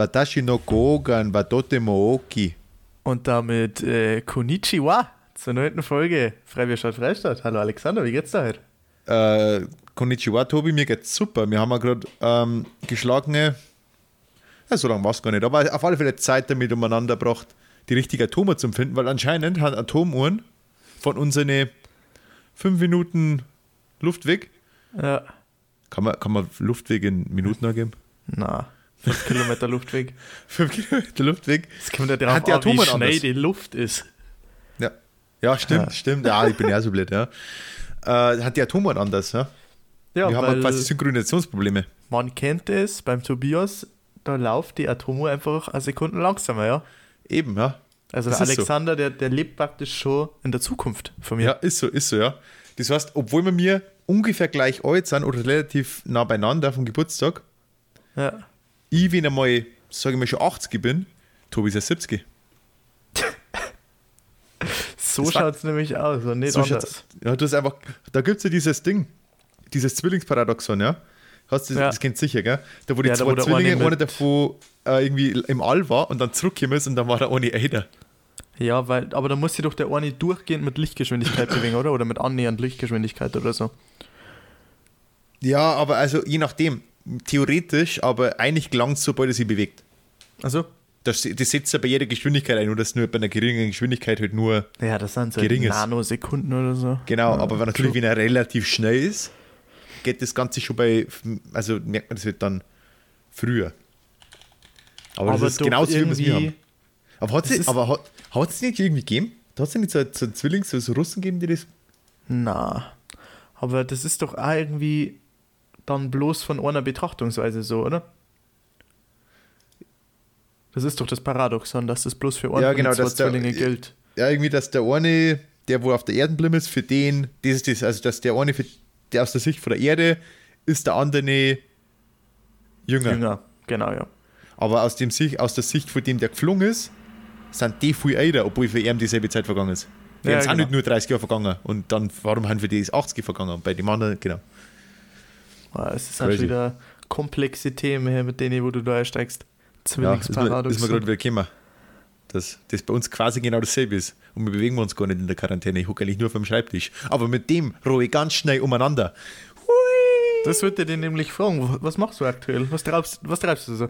Watashi no Kogan wa totemo oki. Und damit äh, Konnichiwa zur neunten Folge Freiwirtschaft Freistadt. Hallo Alexander, wie geht's da heute? Äh, Konnichiwa, Tobi, mir geht's super. Wir haben ja gerade ähm, geschlagene, ja, so lange war es gar nicht, aber auf alle Fälle Zeit damit umeinander gebracht, die richtige Atome zu finden, weil anscheinend haben Atomuhren von unseren fünf Minuten Luftweg. Ja. Kann man, kann man Luftweg in Minuten angeben? Na, 5 Kilometer Luftweg. Fünf Kilometer Luftweg. Das kommt ja darauf Hat die an, wie Atome schnell anders? die Luft ist. Ja. Ja, stimmt, Ja. stimmt. Ja, ich bin ja so blöd, ja. Äh, hat die Atomuhren anders, ja? Ja, Wir haben halt quasi Synchronisationsprobleme. man kennt es beim Tobias, da läuft die Atomuhr einfach eine Sekunde langsamer, ja. Eben, ja. Also Das der ist so. Alexander, der, der lebt praktisch schon in der Zukunft von mir. Ja, ist so, ist so, ja. Das heißt, obwohl wir mir ungefähr gleich alt sind oder relativ nah beieinander vom Geburtstag, Ja. Ich, wenn einmal, sage ich mal, schon 80 bin, Tobi ist ja 70. So schaut es nämlich aus und nicht So anders. ja, du hast einfach, da gibt es ja dieses Ding, dieses Zwillingsparadoxon, ja. Hast du, Ja. Das kennst du sicher, gell? Da wo die Ja, da zwei wo der Zwillinge, eine einer davon äh, irgendwie im All war und dann zurückgekommen ist und dann war der eine älter. Ja, weil, aber da muss sich doch der eine durchgehend mit Lichtgeschwindigkeit bewegen, oder? Oder mit annähernd Lichtgeschwindigkeit oder so. Ja, aber also je nachdem, theoretisch, aber eigentlich gelangt es, sobald er sich bewegt. Also? Das, das setzt ja bei jeder Geschwindigkeit ein, nur dass nur bei einer geringen Geschwindigkeit halt nur Ja, das sind so Geringes. Nanosekunden oder so. Genau, ja, aber wenn natürlich, wenn er relativ schnell ist, geht das Ganze schon bei, also merkt man das wird dann früher. Aber, Aber das ist doch genauso, wie wir es haben. Aber hat es aber hat, hat es nicht irgendwie gegeben? Da hat es nicht so, so einen Zwilling, so, so Russen gegeben, die das. Na. Aber das ist doch auch irgendwie dann bloß von einer Betrachtungsweise so, oder? Das ist doch das Paradoxon, dass das bloß für einen Ja, genau, dass der- gilt. Ja, irgendwie, dass der eine, der wo auf der Erde geblieben ist, für den, das ist das, also dass der eine, für, der aus der Sicht von der Erde, ist der andere jünger. Jünger, genau, ja. Aber aus, dem Sicht, aus der Sicht von dem, der geflogen ist, sind die viel älter, obwohl für ihn dieselbe Zeit vergangen ist. Für Ja, sind genau. nicht nur 30 Jahre vergangen. Und dann, warum haben für die ist 80 vergangen? Bei dem anderen, genau. Ah, Es ist halt Crazy. wieder komplexe Themen, hier, mit denen, wo du da einsteigst. Ja, ist mir, ist mir gerade wieder gekommen. Dass das bei uns quasi genau dasselbe ist. Und wir bewegen uns gar nicht in der Quarantäne. Ich hocke eigentlich nur dem Schreibtisch. Aber mit dem rohe ich ganz schnell umeinander. Hui! das würde dir nämlich fragen, was machst du aktuell? Was treibst, was treibst du so?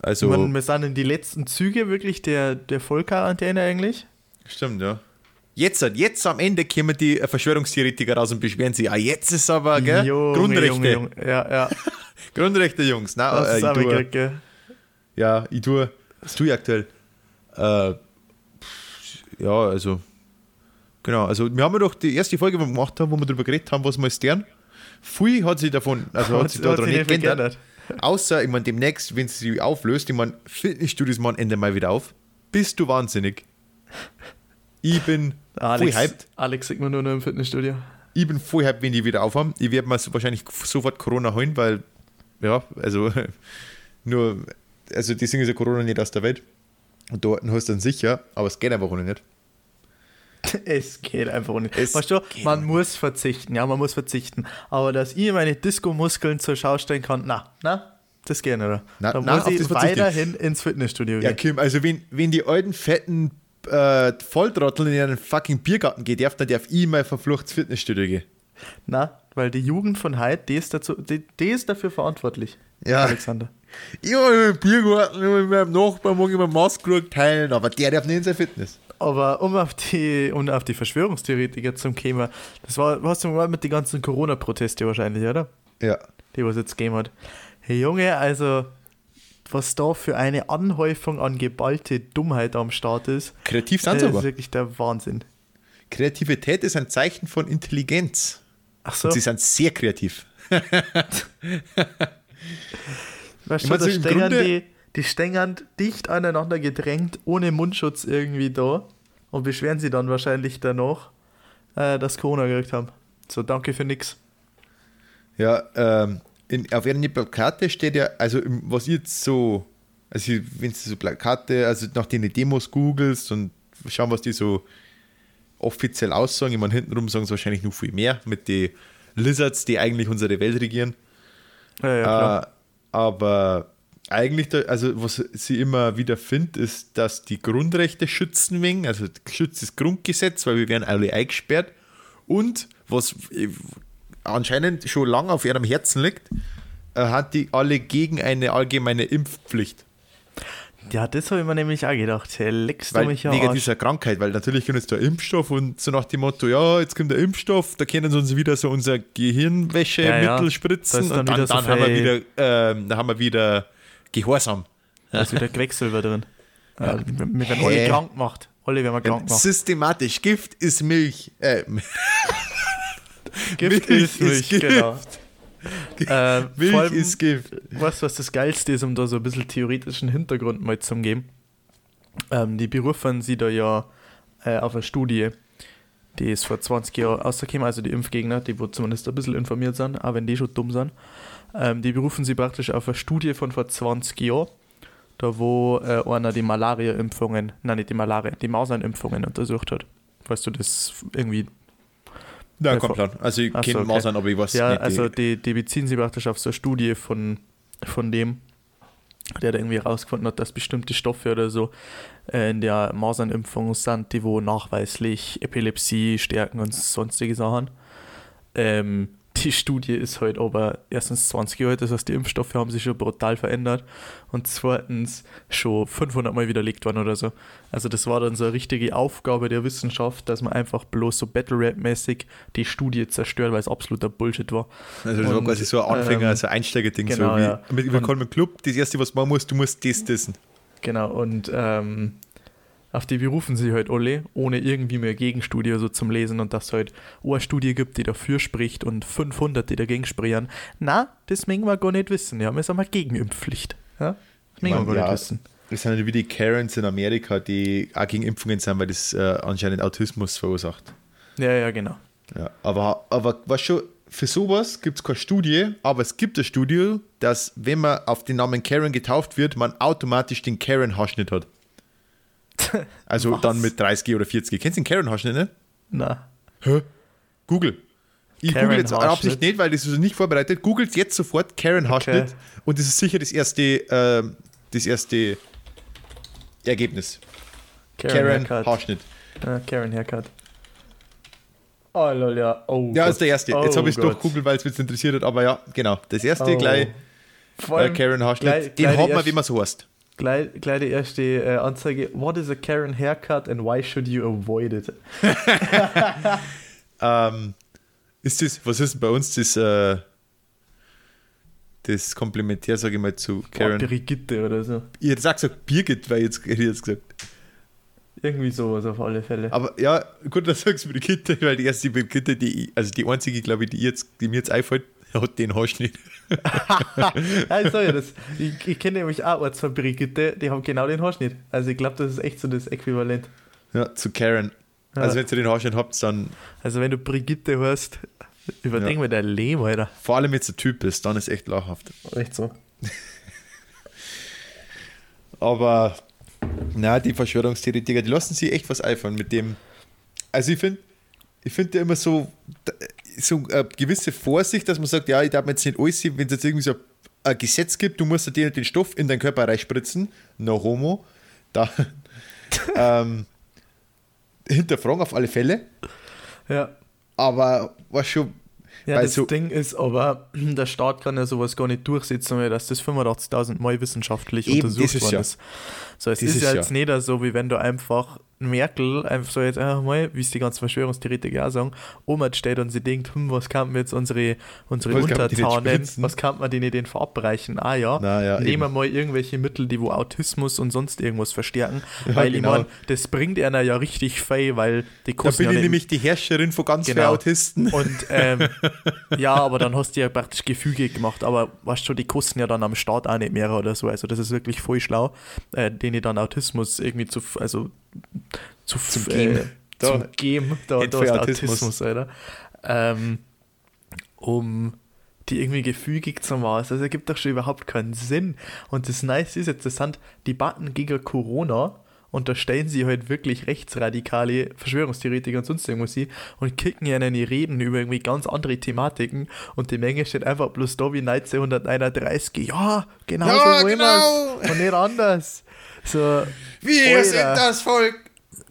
Also, meine, wir sind in die letzten Züge wirklich der, der Vollquarantäne eigentlich. stimmt, ja. Jetzt, jetzt am Ende kommen die Verschwörungstheoretiker raus und beschweren sich. Ah, jetzt ist aber, gell? Junge, Grundrechte. Junge, Junge. Ja, ja. Grundrechte, Jungs. Na, Das äh, ist ich auch tue- gekriegt, gell? Ja, ich tue. Was tue ich aktuell? Äh, ja, also. Genau, also wir haben ja doch die erste Folge, die wir gemacht haben, wo wir darüber geredet haben, was wir stern. Viel hat sich davon, also hat sich daran nicht geändert. Außer, ich meine, demnächst, wenn es sich auflöst, ich meine, Fitnessstudios machen Ende Mai wieder auf. Bist du wahnsinnig? Ich bin Alex, voll hyped. Alex sieht man nur noch im Fitnessstudio. Ich bin voll hyped, wenn die wieder aufhaben. Ich werde mir wahrscheinlich sofort Corona holen, weil, ja, also, nur, also, die sind ja Corona nicht aus der Welt. Und dort hast du dann sicher, aber es geht einfach ohne nicht. Es geht einfach nicht. Es weißt du, man nicht. muss verzichten, ja, man muss verzichten. Aber dass ich meine Disco-Muskeln zur Schau stellen kann, na, na, das geht nicht. Na, da na, muss ich weiterhin ins Fitnessstudio Ja, gehen. Kim, also, wenn, wenn die alten, fetten äh, Volltrottel in ihren fucking Biergarten gehen darf, dann darf ich mal verflucht Fitnessstudio gehen. Na, weil die Jugend von heute, die ist, dazu, die, die ist dafür verantwortlich. Ja. Alexander. Ich habe im Biergarten mit meinem Nachbarn morgen immer Maßkrug teilen, aber der darf nicht in sein Fitness. Aber um auf die, um auf die Verschwörungstheoretiker zum Thema, das war, hast du mal mit den ganzen Corona-Proteste wahrscheinlich, oder? Ja. Die, was jetzt gegeben hat. Hey Junge, also, was da für eine Anhäufung an geballte Dummheit am Start ist, Kreativ das sind sie ist aber. wirklich der Wahnsinn. Kreativität ist ein Zeichen von Intelligenz. Ach so, Und sie sind sehr kreativ. weißt du, da stängern die, die stängern dicht aneinander gedrängt, ohne Mundschutz irgendwie da und beschweren sie dann wahrscheinlich danach, äh, dass Corona gekriegt haben. So, danke für nix. Ja, ähm, in, auf ihren Plakate steht ja, also was jetzt so, also wenn du so Plakate, also nach den Demos googelst und schauen, was die so offiziell aussagen, ich meine, hintenrum sagen sie wahrscheinlich noch viel mehr mit den Lizards, die eigentlich unsere Welt regieren. Ja, ja. Äh, aber eigentlich, da, also was sie immer wieder findet, ist, dass die Grundrechte schützen wegen, also schützt das Grundgesetz, weil wir werden alle eingesperrt. Und was anscheinend schon lange auf ihrem Herzen liegt, äh, hat die alle gegen eine allgemeine Impfpflicht. Ja, das habe ich mir nämlich auch gedacht. Hey, leckst du Weil, mich ja wegen dieser Krankheit, weil natürlich kommt jetzt der Impfstoff und so nach dem Motto, ja, jetzt kommt der Impfstoff, da können sie uns wieder so unser Gehirnwäschemittel Ja, ja. spritzen dann und dann, so dann haben wir wieder, ähm, da haben wir wieder Gehorsam. Da ist wieder Quecksilber drin. Ja. wir werden alle krank gemacht. Alle werden wir krank gemacht. Systematisch, Gift ist Milch. Äh, Gift Milch ist Milch, ist genau. Äh, Milch allem, ist Gift. Weißt du, was das Geilste ist, um da so ein bisschen theoretischen Hintergrund mal zu geben? Ähm, die berufen sie da ja äh, auf eine Studie, die ist vor 20 Jahren rausgekommen, also die Impfgegner, die wo zumindest ein bisschen informiert sind, auch wenn die schon dumm sind. Ähm, die berufen sie praktisch auf eine Studie von vor 20 Jahren, da wo äh, einer die Malaria-Impfungen, nein, nicht die Malaria, die Masernimpfungen untersucht hat. Weißt du, das irgendwie Ja, kommt plan. Also ich kenne okay. Masern, aber ich weiß Ja, also die, die, beziehen sie praktisch auf so eine Studie von, von dem, der da irgendwie herausgefunden hat, dass bestimmte Stoffe oder so äh, in der Masernimpfung sind, die wo nachweislich Epilepsie stärken und sonstige Sachen. Ähm, die Studie ist halt aber erstens 20 Jahre alt, das heißt, die Impfstoffe haben sich schon brutal verändert und zweitens schon 500 Mal widerlegt worden oder so. Also das war dann so eine richtige Aufgabe der Wissenschaft, dass man einfach bloß so Battle Rap-mäßig die Studie zerstört, weil es absoluter Bullshit war. also das war und, quasi so ein Anfänger, ähm, so ein Einsteigerding. genau, so wie ja. mit Willkommen im Club. Das erste, was du machen musst, du musst das wissen. Genau, und ähm, auf die berufen sie halt alle, ohne irgendwie mehr Gegenstudie so zum Lesen und dass es halt eine Studie gibt, die dafür spricht und 500, die dagegen sprechen. Na, das mögen wir gar nicht wissen. Ja, wir sind mal gegen Impfpflicht. Ja? Das mögen wir gar ja, nicht wissen. Das sind halt wie die Karens in Amerika, die auch gegen Impfungen sind, weil das äh, anscheinend Autismus verursacht. Ja, ja, genau. Ja, aber, aber was schon, für sowas gibt es keine Studie, aber es gibt eine Studie, dass wenn man auf den Namen Karen getauft wird, man automatisch den Karen-Haarschnitt hat. Also Was? dann mit 30 oder 40. Kennst du den Karen-Haarschnitt nicht? Na, Hä? Google. Ich Karen google jetzt. Absicht nicht, weil das ist nicht vorbereitet. Googelt jetzt sofort Karen Haarschnitt Okay. und das ist sicher das erste, ähm, das erste Ergebnis. Karen, Haircut. Haarschnitt. Ja, Karen Haircut. Oh, lol, ja. Oh, Ja, Gott. ist der erste. Jetzt Oh habe ich es durchgoogelt, weil es mich interessiert hat, aber ja, genau. Das erste Oh. gleich Vor äh, allem Karen Haarschnitt. Den gleich hat man, wie man so heißt. Gleich, gleich die erste äh, Anzeige. What is a Karen haircut and why should you avoid it? Ähm, ist das, was ist bei uns das, äh, das Komplementär, sage ich mal, zu Karen. Karen? Brigitte oder so. Ich hätte auch gesagt Birgit, weil jetzt, hätte ich jetzt gesagt. Irgendwie sowas auf alle Fälle. Aber ja, gut, dass du sagst Brigitte, weil die erste Brigitte, die, also die einzige, glaube ich, die, jetzt, die mir jetzt einfällt, hat den ich sag ja das. Ich, ich kenne nämlich auch Orts von Brigitte, die haben genau den Haarschnitt. Also ich glaube, das ist echt so das Äquivalent. Ja, zu Karen. Ja. Also wenn ihr den Haarschnitt habt, dann Also wenn du Brigitte hörst, überdenk Ja. mir dein Leben, Alter. vor allem jetzt der Typ ist, dann ist echt lachhaft. Echt so. Aber na, die Verschwörungstheoretiker, die lassen sich echt was einfallen mit dem. Also ich finde, ich finde ja immer so, so eine gewisse Vorsicht, dass man sagt, ja, ich darf mir jetzt nicht alles sehen, wenn es jetzt irgendwie so ein Gesetz gibt, du musst dir den Stoff in deinen Körper reinspritzen, no homo, da ähm, hinterfragen auf alle Fälle, Ja. aber was schon, Ja, das so- Ding ist aber, der Staat kann ja sowas gar nicht durchsetzen, weil das das 85.000 Mal wissenschaftlich Eben, untersucht worden ja. ist. So, es ist, ja ja. jetzt nicht so, wie wenn du einfach Merkel einfach so jetzt einfach mal, wie es die ganzen Verschwörungstheoretiker auch sagen, Oma steht und sie denkt, hm, was kann man jetzt unsere, unsere Was Untertanen, was kann man denen denn verabreichen? Ah ja, ja, nehmen wir mal irgendwelche Mittel, die wo Autismus und sonst irgendwas verstärken, Ja, weil genau. ich meine, das bringt einer ja richtig fei, weil die da kosten bin ja ich nämlich die Herrscherin von ganz vielen Genau. Autisten. und ähm, ja, aber dann hast du ja praktisch Gefüge gemacht. Aber weißt du, die kosten ja dann am Start auch nicht mehr oder so. Also das ist wirklich voll schlau, äh, denen dann Autismus irgendwie zu, also zu Zum äh, Geben. Da. zum Geben, da, da ist Autismus. Autismus, Alter. Ähm, um die irgendwie gefügig zu machen. Also das ergibt doch schon überhaupt keinen Sinn. Und das Nice ist jetzt, das sind Debatten gegen Corona unterstellen sie halt wirklich rechtsradikale Verschwörungstheoretiker und sonst irgendwas sie und kicken ja in die Reden über irgendwie ganz andere Thematiken und die Menge steht einfach bloß da wie 1931. Ja, genau Ja, so wollen genau. Und nicht anders. So, Wir Alter. sind das Volk.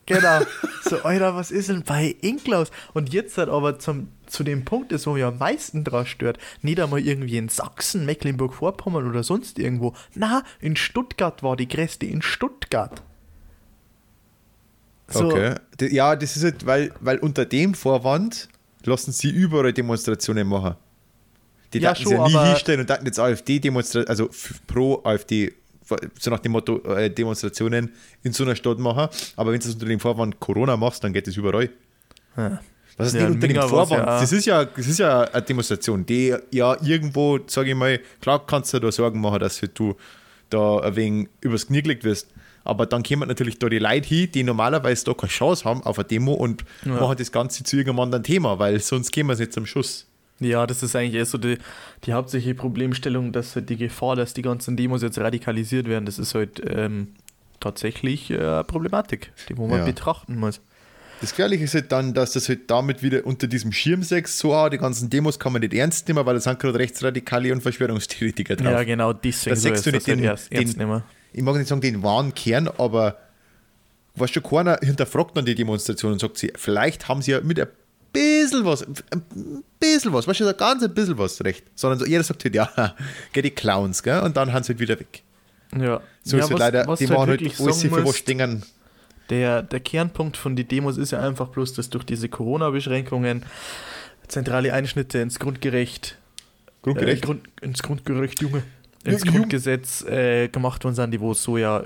Genau. So, Alter, was ist denn bei Inklaus? Und jetzt hat aber zum, zu dem Punkt ist, wo mich am meisten dran stört, nicht einmal irgendwie in Sachsen, Mecklenburg-Vorpommern oder sonst irgendwo. Na, in Stuttgart war die Gräste, in Stuttgart. So, Okay. Ja, das ist halt, weil, weil unter dem Vorwand lassen sie überall Demonstrationen machen. Die Ja, schon, sie ja nie hinstellen und daten jetzt AfD-Demonstrationen, also pro AfD, so nach dem Motto äh, Demonstrationen in so einer Stadt machen. Aber wenn du es unter dem Vorwand Corona machst, dann geht es überall. Ja. Was ist Ja, unter dem Vorwand? ja das, ist ja, das ist ja eine Demonstration, die ja irgendwo, sage ich mal, klar kannst du da Sorgen machen, dass halt du da ein wenig übers Knie gelegt wirst. Aber dann kommen natürlich da die Leute hin, die normalerweise da keine Chance haben auf eine Demo und Ja. machen das Ganze zu irgendeinem anderen Thema, weil sonst gehen wir nicht zum Schuss. Ja, das ist eigentlich eher so die, die hauptsächliche Problemstellung, dass halt die Gefahr, dass die ganzen Demos jetzt radikalisiert werden, das ist halt ähm, tatsächlich äh, eine Problematik, die wo man Ja. betrachten muss. Das Gefährliche ist halt dann, dass das halt damit wieder unter diesem Schirmsex so, ah, die ganzen Demos kann man nicht ernst nehmen, weil da sind gerade Rechtsradikale und Verschwörungstheoretiker drauf. Ja, genau, deswegen Da soll siehst es du das nicht halt den- erst ernst den- nehmen. ich mag nicht sagen den wahren Kern, aber weißt schon, keiner hinterfragt dann die Demonstration und sagt sie, vielleicht haben sie ja mit ein bisschen was, ein bisschen was, weißt du, ein ganz ein bisschen was recht. Sondern so, jeder sagt halt, ja, geh die Clowns, gell? Und dann haben sie halt wieder weg. Ja, So ja, ist halt leider, was die halt machen halt wirklich alles für was stehen. Der, der Kernpunkt von den Demos ist ja einfach bloß, dass durch diese Corona-Beschränkungen zentrale Einschnitte ins Grundgerecht, Grundgerecht. Äh, Grund, ins Grundgerecht, Junge, ins Jung- Grundgesetz äh, gemacht worden sind, die wo so ja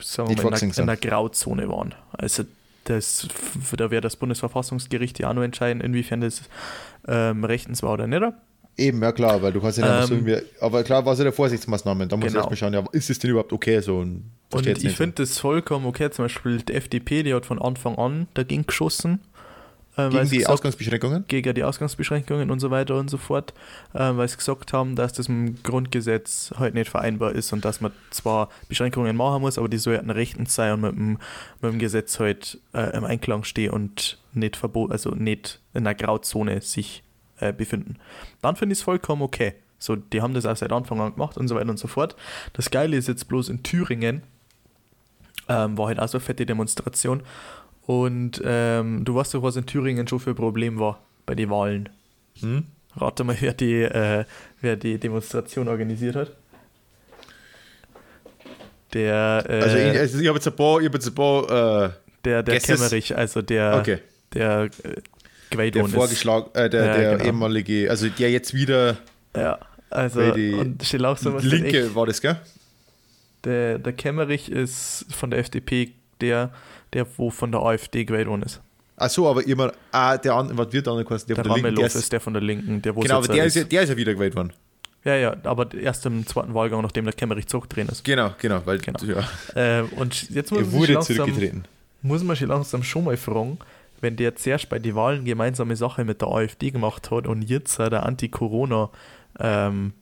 sagen wir mal, in, einer, sind. in einer Grauzone waren. Also das, da wird das Bundesverfassungsgericht ja auch nur entscheiden, inwiefern das ähm, rechtens war oder nicht. Eben, ja klar, weil du kannst ja nicht Ähm, irgendwie, aber klar war es ja der Vorsichtsmaßnahmen. Da muss Genau. man erstmal schauen, ja, ist es denn überhaupt okay so? Und, Und ich finde das vollkommen okay. Zum Beispiel die FDP, die hat von Anfang an dagegen geschossen. Äh, Gegen die gesagt, Ausgangsbeschränkungen? gegen die Ausgangsbeschränkungen und so weiter und so fort, äh, weil sie gesagt haben, dass das mit dem Grundgesetz halt nicht vereinbar ist und dass man zwar Beschränkungen machen muss, aber die sollten rechtens sein und mit dem, mit dem Gesetz halt äh, im Einklang stehen und nicht verbot, also nicht in einer Grauzone sich äh, befinden. Dann finde ich es vollkommen okay. So, die haben das auch seit Anfang an gemacht und so weiter und so fort. Das Geile ist jetzt bloß in Thüringen, ähm, war halt auch so eine fette Demonstration. Und ähm, du weißt doch, was in Thüringen schon für ein Problem war bei den Wahlen. Hm? Rate mal, wer die, äh, wer die Demonstration organisiert hat. Der, äh, Also, ich, also ich habe jetzt ein paar, ich jetzt ein paar, äh, der, der Guesses? Kemmerich, also der, okay, der äh, der vorgeschlagen, äh, der, Ja, der genau. ehemalige, also der jetzt wieder Ja, also, und steht auch so was Linke echt- war das, gell? Der, der Kemmerich ist von der FDP der, der wo von der AfD gewählt worden ist. Ach so, aber immer, ah, der andere, was wird der andere quasi? Der, Der von der Linken, der Ramelow ist, der von der Linken, der wo genau, aber der ist, ja, der ist ja wieder gewählt worden. Ja, ja, aber erst im zweiten Wahlgang, nachdem der Kemmerich zurückdrehen ist. Genau, genau, weil Genau. Ja, Äh, und jetzt muss er wurde langsam, zurückgetreten. muss man sich langsam schon mal fragen, wenn der zuerst bei den Wahlen gemeinsame Sache mit der AfD gemacht hat und jetzt äh, der Anti-Corona ähm,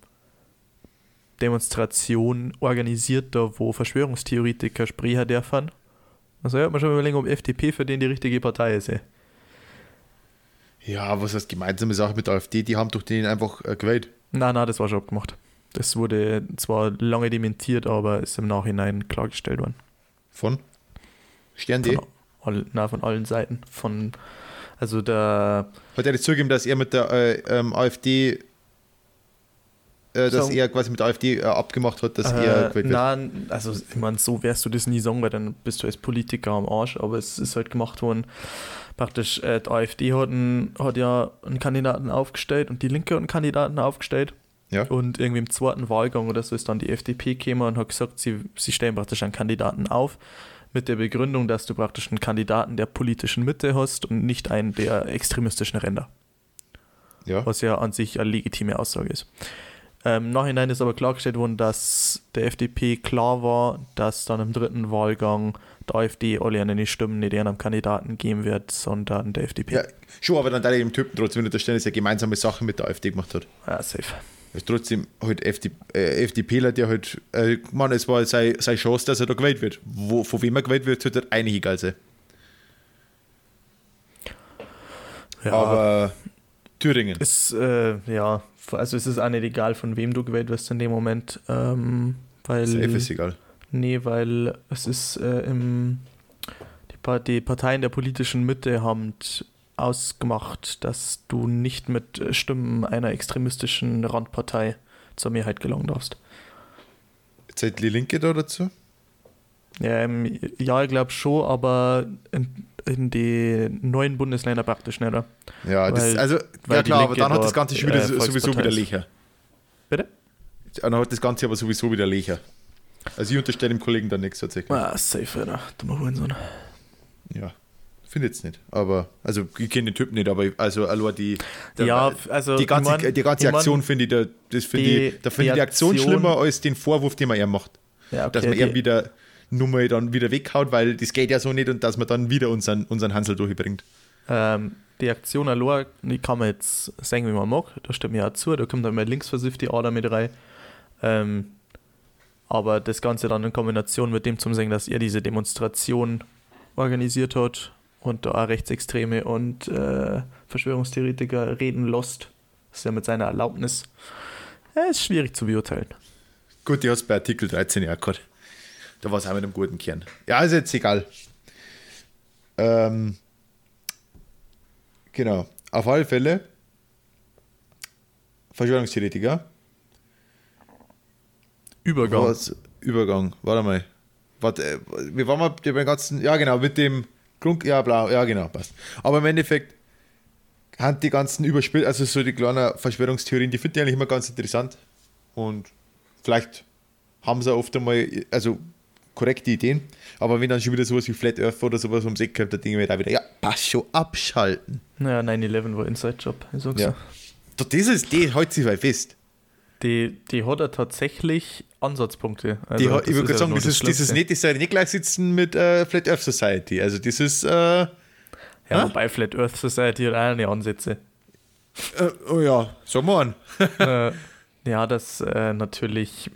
Demonstration organisiert, da wo Verschwörungstheoretiker sprechen dürfen. Also ja, man schon mal überlegen, ob FDP für den die richtige Partei ist. ey. Ja, was heißt gemeinsame Sache mit der AfD? Die haben doch den einfach äh, gewählt. Nein, nein, das war schon abgemacht. Das wurde zwar lange dementiert, aber ist im Nachhinein klargestellt worden. Von Stern.de. All, na, von allen Seiten. Von, also der, Hat er jetzt zugegeben, dass er mit der äh, ähm, AfD, äh, dass er quasi mit der AfD äh, abgemacht hat, dass er äh, gewählt wird? nein, also ich meine, so wirst du das nie sagen, weil dann bist du als Politiker am Arsch, aber es ist halt gemacht worden. Praktisch, äh, die AfD hat, einen, hat ja einen Kandidaten aufgestellt und die Linke hat einen Kandidaten aufgestellt. Ja. Und irgendwie im zweiten Wahlgang oder so ist dann die FDP gekommen und hat gesagt, sie, sie stellen praktisch einen Kandidaten auf, mit der Begründung, dass du praktisch einen Kandidaten der politischen Mitte hast und nicht einen der extremistischen Ränder. Ja. was ja an sich eine legitime Aussage ist. Ähm, Im Nachhinein ist aber klargestellt worden, dass der FDP klar war, dass dann im dritten Wahlgang der AfD alle an den Stimmen nicht einem Kandidaten geben wird, sondern der FDP. ja, schon, aber dann da dem Typen trotzdem unterstellen, dass er gemeinsame Sache mit der AfD gemacht hat. Ja, safe. ist trotzdem halt FD, äh, FDPler, der halt, äh, man, es war seine, seine Chance, dass er da gewählt wird. Wo, von wem er gewählt wird, sollte eigentlich egal sein. Ja, Aber Thüringen. ist, äh, ja, also es ist auch nicht egal, von wem du gewählt wirst in dem Moment. Ähm, weil, Safe ist egal. Nee, weil es ist äh, im, die, Pa- die Parteien der politischen Mitte haben ausgemacht, dass du nicht mit Stimmen einer extremistischen Randpartei zur Mehrheit gelangen darfst. Zählt die Linke da dazu? Ja, ähm, ja ich glaube schon, aber in, in die neuen Bundesländer praktisch nicht. oder? Ja, das, Weil- also, ja klar, aber dann hat das Ganze schon wieder äh, so- sowieso wieder ist. Lecher. Bitte? Dann hat das Ganze aber sowieso wieder Lecher. Also ich unterstelle dem Kollegen dann nichts tatsächlich. Ah, safe, Alter. Dummer Hurensohn. Ja, finde jetzt nicht. Aber, also ich kenne den Typ nicht, aber also allein die, der- Ja, also die ganze, ich mein- die ganze ich mein- Aktion finde ich, da, das finde die- ich, da finde ich die Aktion Aktion- schlimmer als den Vorwurf, den man ihr macht. Ja, Dass okay, man ihr die- wieder Nummer dann wieder weghaut, weil das geht ja so nicht und dass man dann wieder unseren, unseren Hansel durchbringt. Ähm, die Aktion allein, die kann man jetzt sagen, wie man mag. Da stimmt mir auch zu. Da kommt dann mal linksversiffte Ader mit rein. Ähm, aber das Ganze dann in Kombination mit dem zum Sagen, dass er diese Demonstration organisiert hat und da auch Rechtsextreme und äh, Verschwörungstheoretiker reden lässt, ist ja mit seiner Erlaubnis, ja, ist schwierig zu beurteilen. Gut, die hat es bei Artikel 13 ja gehabt. Da war es auch mit einem guten Kern. Ja, ist jetzt egal. Ähm, genau. Auf alle Fälle. Verschwörungstheoretiker. Übergang. Was? Übergang. Warte mal. Warte, äh, wir waren mal beim ganzen. Ja, genau, mit dem Grund. Ja, blau. Ja, genau, passt. Aber im Endeffekt haben die ganzen Überspiel, also so die kleinen Verschwörungstheorien, die finde ich eigentlich immer ganz interessant. Und vielleicht haben sie oft einmal, also korrekte Ideen, aber wenn dann schon wieder sowas wie Flat Earth oder sowas ums Eck kommt, dann denke ich mir da wieder, ja, passt schon, abschalten. Ja, 9-11 war Inside-Job. Ich sag's Ja. Doch, das ist, die hält sich mal fest. Die, die hat er tatsächlich Ansatzpunkte. Die, Also, hat- ich würde ja sagen, ist Schlimmste. nicht, das soll nicht gleich sitzen mit äh, Flat Earth Society. Also das ist, äh, Ja, Hä? wobei Flat Earth Society hat auch eine Ansätze. äh, oh ja, sag mal an. äh, ja, das äh, natürlich.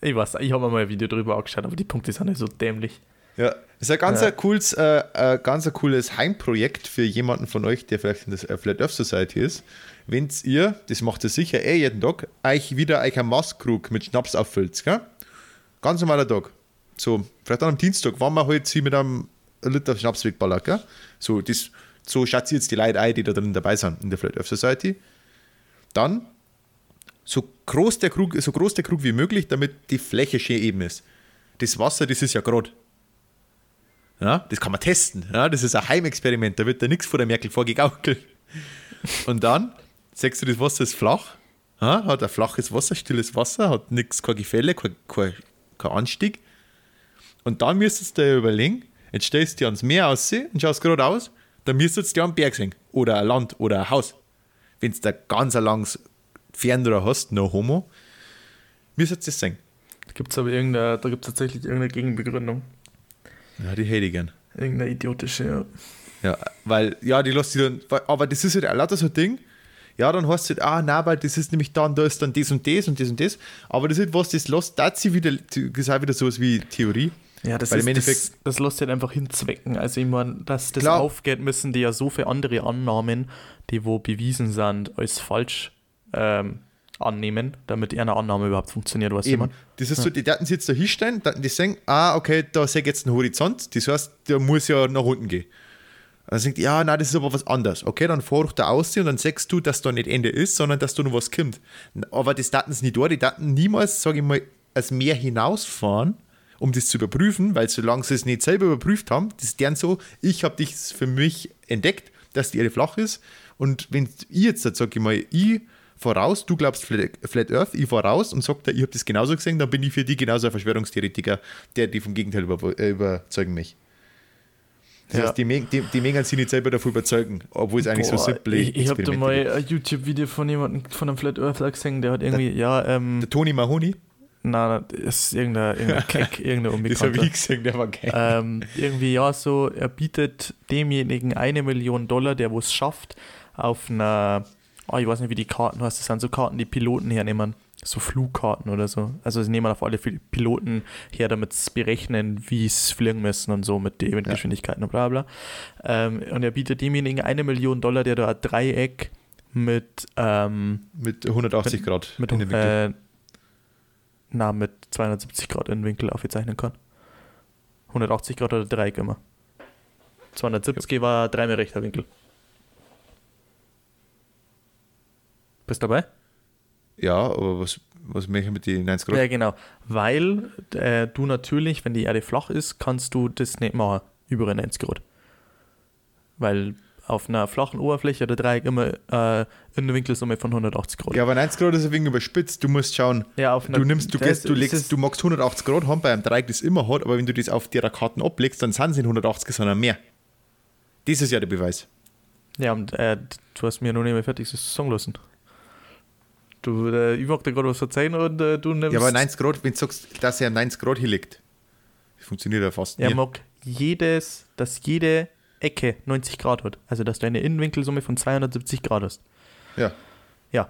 Ich weiß, ich habe mir mal ein Video drüber angeschaut, aber die Punkte sind nicht so dämlich. Ja, ist ein ganz, Ja. ein cooles, äh, äh, ganz ein cooles Heimprojekt für jemanden von euch, der vielleicht in der äh, Flat Earth Society ist. Wenn ihr, das macht ihr sicher eh jeden Tag, euch wieder euch einen Maßkrug mit Schnaps auffüllt, gell? Ganz normaler Tag. So, vielleicht an einem Dienstag, wann man halt sie mit einem Liter Schnaps wegballert, gell? So, das, so jetzt die Leute ein, die da drin dabei sind in der Flat Earth Society. Dann so groß der Krug, so groß der Krug wie möglich, damit die Fläche schön eben ist. Das Wasser, das ist ja gerade. Ja, das kann man testen. Ja, das ist ein Heimexperiment. Da wird da nichts vor der Merkel vorgegaukelt. Und dann sagst du, das Wasser ist flach. Ja, hat ein flaches Wasser, stilles Wasser, hat nichts, kein Gefälle, kein, kein, kein Anstieg. Und dann müsstest du dir überlegen, jetzt stellst du dir ans Meer aus und schaust geradeaus, dann müsstest du dir einen Berg sehen. Oder ein Land oder ein Haus. Wenn du da ganz ein langes Fernrohr hast, no homo, müsstest du das. Da gibt es aber irgendeine, da gibt es tatsächlich irgendeine Gegenbegründung. Ja, die hätte ich gern. Irgendeine idiotische, ja. Ja, weil, ja, die lässt sich dann, aber das ist halt auch lauter so ein Ding. Ja, dann hast du halt, ah, nein, weil das ist nämlich dann, da ist dann das und das und das und das. Aber das ist halt was, das lässt, das sie wieder, das ist auch wieder sowas wie Theorie. Ja, das Weil ist im Endeffekt- das, das lässt sich halt einfach hinzwecken. Also ich meine, dass das Klar. aufgeht, müssen die ja so viele andere Annahmen, die wo bewiesen sind, als falsch ähm, annehmen, damit eine Annahme überhaupt funktioniert, was ich Eben. Das ist so, die Daten jetzt da hinstellen, die sagen, ah, okay, da sehe ich jetzt einen Horizont, das heißt, der muss ja nach unten gehen. Und dann sagt, ja, nein, das ist aber was anderes. Okay, dann fahr doch da aus und dann sagst du, dass da nicht Ende ist, sondern dass da noch was kommt. Aber das Daten ist nicht da, die Daten niemals, sage ich mal, als Meer hinausfahren, um das zu überprüfen, weil solange sie es nicht selber überprüft haben, das ist deren so, ich habe dich für mich entdeckt, dass die Erde flach ist und wenn ich jetzt, sage ich mal, ich voraus, du glaubst Flat, Earth, ich voraus und sagt, ich habe das genauso gesehen, dann bin ich für die genauso ein Verschwörungstheoretiker, der die vom Gegenteil über, äh, überzeugen mich. Das Ja. heißt, die, die, die Mengen sie nicht selber davon überzeugen, obwohl es eigentlich so Boah, simple Ich, ich habe da mal ein YouTube-Video von jemandem, von einem Flat Earthler gesehen, der hat irgendwie, ja, ähm. Der Toni Mahoney, nein, das ist irgendein, irgendein Keck, irgendein das habe Unbekannter. ich gesehen, der war geil. ähm, irgendwie ja so, er bietet demjenigen eine Million Dollar, der wo es schafft, auf einer oh, ich weiß nicht, wie die Karten heißt, das sind so Karten, die Piloten hernehmen. So Flugkarten oder so. Also sie nehmen auf alle Piloten her, damit sie berechnen, wie es fliegen müssen und so mit den Windgeschwindigkeiten und bla bla. Ähm, und er bietet demjenigen eine Million Dollar, der da ein Dreieck mit ähm, Mit 180 Grad. mit, in den Winkel. äh, na, mit 270 Grad Innenwinkel aufzeichnen kann. 180 Grad oder Dreieck immer. 270 war dreimal rechter Winkel. Bist dabei? ja, aber was, was mache ich mit den 90 Grad? Ja, genau. Weil äh, du natürlich, wenn die Erde flach ist, kannst du das nicht machen über 90 Grad. Weil auf einer flachen Oberfläche der Dreieck immer äh, in der Winkelsumme von 180 Grad. Ja, aber 90 Grad ist ein wenig überspitzt. Du musst schauen, Ja, auf einer, du nimmst, du gehst, du legst, du magst 180 Grad haben, bei einem Dreieck das immer hat, aber wenn du das auf der Karten ablegst, dann sind sie in 180, sondern mehr. Das ist ja der Beweis. Ja, und äh, du hast mir noch nicht mehr fertig das Song lassen. Du, äh, ich mag dir gerade was erzählen und äh, du nimmst. Ja, aber 90 Grad, wenn du sagst, dass er 90 Grad hier liegt, funktioniert ja fast Er nie. mag jedes, dass jede Ecke 90 Grad hat. Also, dass du eine Innenwinkelsumme von 270 Grad hast. Ja. Ja.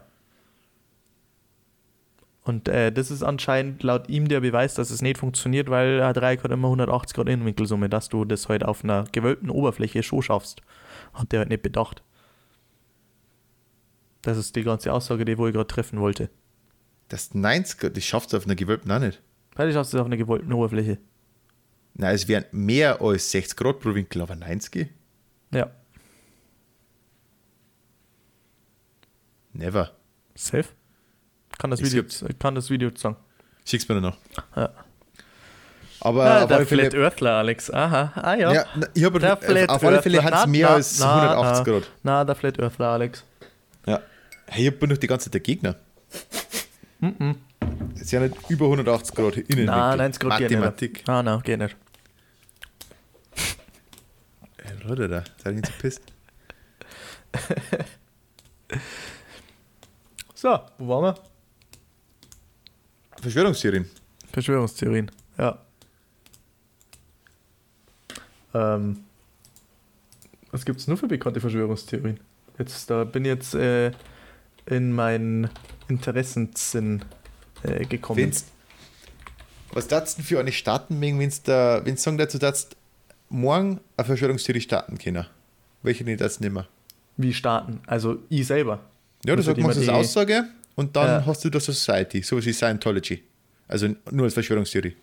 Und äh, das ist anscheinend laut ihm der Beweis, dass es nicht funktioniert, weil ein Dreieck hat immer 180 Grad Innenwinkelsumme, dass du das halt auf einer gewölbten Oberfläche schon schaffst. Hat der halt nicht bedacht. Das ist die ganze Aussage, die wo ich gerade treffen wollte. Das 90 Grad, das schaffst du auf einer gewölbten auch nicht. Weil ich schaffst du auf einer gewölbten Oberfläche. Nein, es wären mehr als 60 Grad pro Winkel, aber 90? Ja. Never. Safe? Kann das Video, kann das Video sagen. Schick's mir noch. Ja. Aber Ah, auf der alle Fälle, Flat Earthler, Alex. Aha, ah ja. ja, na, ich hab, Der auf Flat alle Fälle hat es Na, mehr na, als na, 180 na. Grad. Na, der Flat Earthler, Alex. Hey, ich bin doch die ganze Zeit der Gegner. Es ist ja nicht über 180 Grad innen. Na, 90 Grad geht Mathematik. nicht. Ah, nein, geht nicht. Ey, Leute, da seid ihr nicht so pisst. So, wo waren wir? Verschwörungstheorien. Verschwörungstheorien, ja. Ähm, was gibt es nur für bekannte Verschwörungstheorien? Jetzt, da bin ich jetzt äh, in meinen Interessensinn äh, gekommen. Wenn's, was darfst du für eine starten, wenn du da, wenn's sagen dazu darfst, morgen eine Verschwörungstheorie starten können? Welche nicht das nicht mehr? Wie starten? Also ich selber. Ja, du Also sagst, man das Aussage und dann Ja. hast du das Society, sowas wie Scientology. Also nur als Verschwörungstheorie.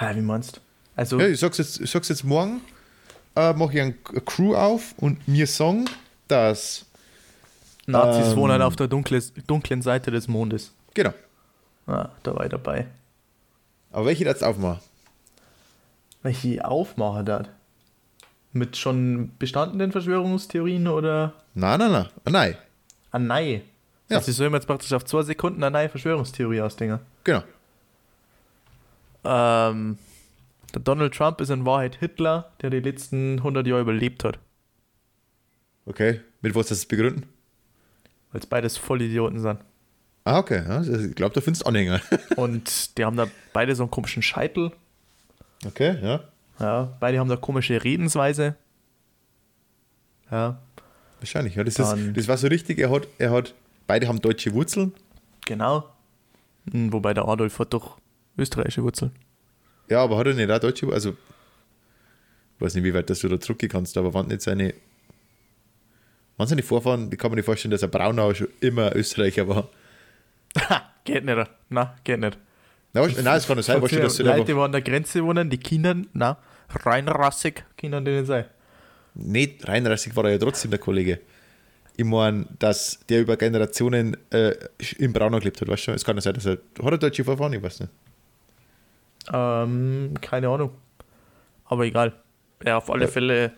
Ha, wie meinst du? Also, Ja, ich sag's jetzt, ich sag's jetzt morgen, äh, mache ich ein eine Crew auf und mir sagen, dass. Nazis ähm, wohnen auf der dunkle, dunklen Seite des Mondes. Genau. Ah, da war ich dabei. Aber welche jetzt aufmachen? Welche ich aufmache dort? Mit schon bestandenen Verschwörungstheorien oder? Nein, nein, nein. Ah, Nein. Ah, nein. Ja. Also ich soll mir jetzt praktisch auf zwei Sekunden eine neue Verschwörungstheorie ausdenken. Genau. Ähm, der Donald Trump ist in Wahrheit Hitler, der die letzten 100 Jahre überlebt hat. Okay. Mit was das begründen? Weil es beides Vollidioten sind. Ah, okay. Ja, ich glaube, da findest du Anhänger. Und die haben da beide so einen komischen Scheitel. Okay, ja. Ja, beide haben da komische Redensweise. Ja, Wahrscheinlich, ja. Das, ist, das war so richtig. Er hat, er hat, beide haben deutsche Wurzeln. genau. Hm, Wobei der Adolf hat doch österreichische Wurzeln. Ja, aber hat er nicht auch deutsche Also, ich weiß nicht, wie weit dass du da zurückgehen kannst, aber waren nicht seine. Waren seine Vorfahren, ich kann mir nicht vorstellen, dass er Braunau schon immer Österreicher war. Ha, geht nicht. Na, geht nicht. Nein, es kann nicht sein, dass die Leute, die an der Grenze wohnen, die Kinder, na, reinrassig, können die nicht sein. nicht reinrassig war er ja trotzdem der Kollege. Ich meine, dass der über Generationen äh, in Braunau gelebt hat, weißt du? Es kann nicht sein, dass er. Hat er deutsche Vorfahren? Ich weiß nicht. Ähm, keine Ahnung. Aber egal. Ja, auf alle Ja. Fälle.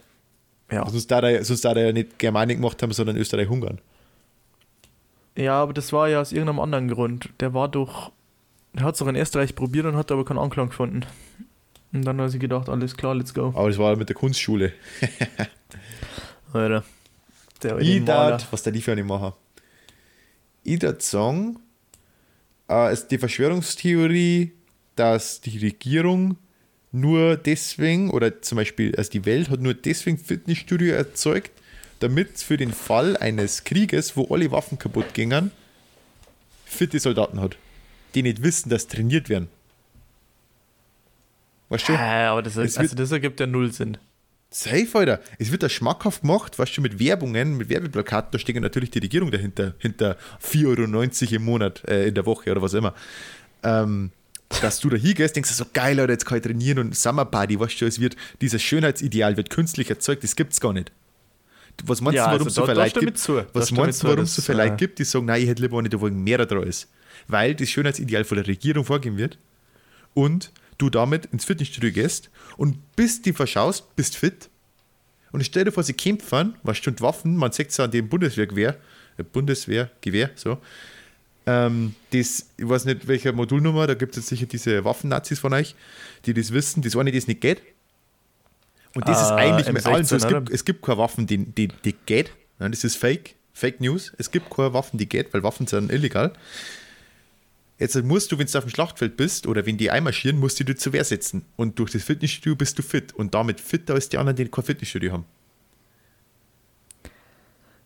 Ja. Sonst er, er ja nicht Germanik gemacht haben, sondern Österreich-Ungarn. ja, aber das war ja aus irgendeinem anderen Grund. Der war doch. Der hat es doch in Österreich probiert und hat aber keinen Anklang gefunden. Und dann hat sie gedacht, alles klar, let's go. Aber das war mit der Kunstschule. Alter. Der Ich dat, was der die für eine machen? Ich dat sagen, äh, ist die Verschwörungstheorie, dass die Regierung nur deswegen, oder zum Beispiel, also die Welt hat nur deswegen Fitnessstudio erzeugt, damit für den Fall eines Krieges, wo alle Waffen kaputt gingen, fitte Soldaten hat, die nicht wissen, dass trainiert werden. Weißt du? Hä, aber das, also das ergibt ja null Sinn. Safe, Alter. Es wird da schmackhaft gemacht, weißt du, mit Werbungen, mit Werbeplakaten, da steht natürlich die Regierung dahinter, hinter 4,90 Euro im Monat, äh, in der Woche oder was immer. Ähm, dass du da hingehst, denkst du so, geil, Alter, jetzt kann ich trainieren und Summer Party, weißt du, es wird, dieses Schönheitsideal wird künstlich erzeugt, das gibt's gar nicht. Was meinst ja, du, warum es also so viele gibt? Zu. Was meinst du, warum es so viele Leute gibt, die sagen, nein, ich hätte lieber nicht, wo mehr dran ist? Weil das Schönheitsideal von der Regierung vorgegeben wird und du damit ins Fitnessstudio gehst und bis die verschaust, bist fit. Und ich stell dir vor, sie kämpfen, was stimmt Waffen, man sieht es an dem Bundeswehrgewehr, äh, Bundeswehrgewehr, so. Ähm, das, ich weiß nicht, welche Modulnummer, da gibt es sicher diese Waffen-Nazis von euch, die das wissen, das eine, das nicht geht. Und das uh, ist ah, eigentlich mit allen so. Es gibt, es gibt keine Waffen, die, die, die geht. Nein, das ist Fake, Fake News. Es gibt keine Waffen, die geht, weil Waffen sind illegal. Jetzt musst du, wenn du auf dem Schlachtfeld bist oder wenn die einmarschieren, musst du dich zur Wehr setzen. Und durch das Fitnessstudio bist du fit. Und damit fitter als die anderen, die kein Fitnessstudio haben.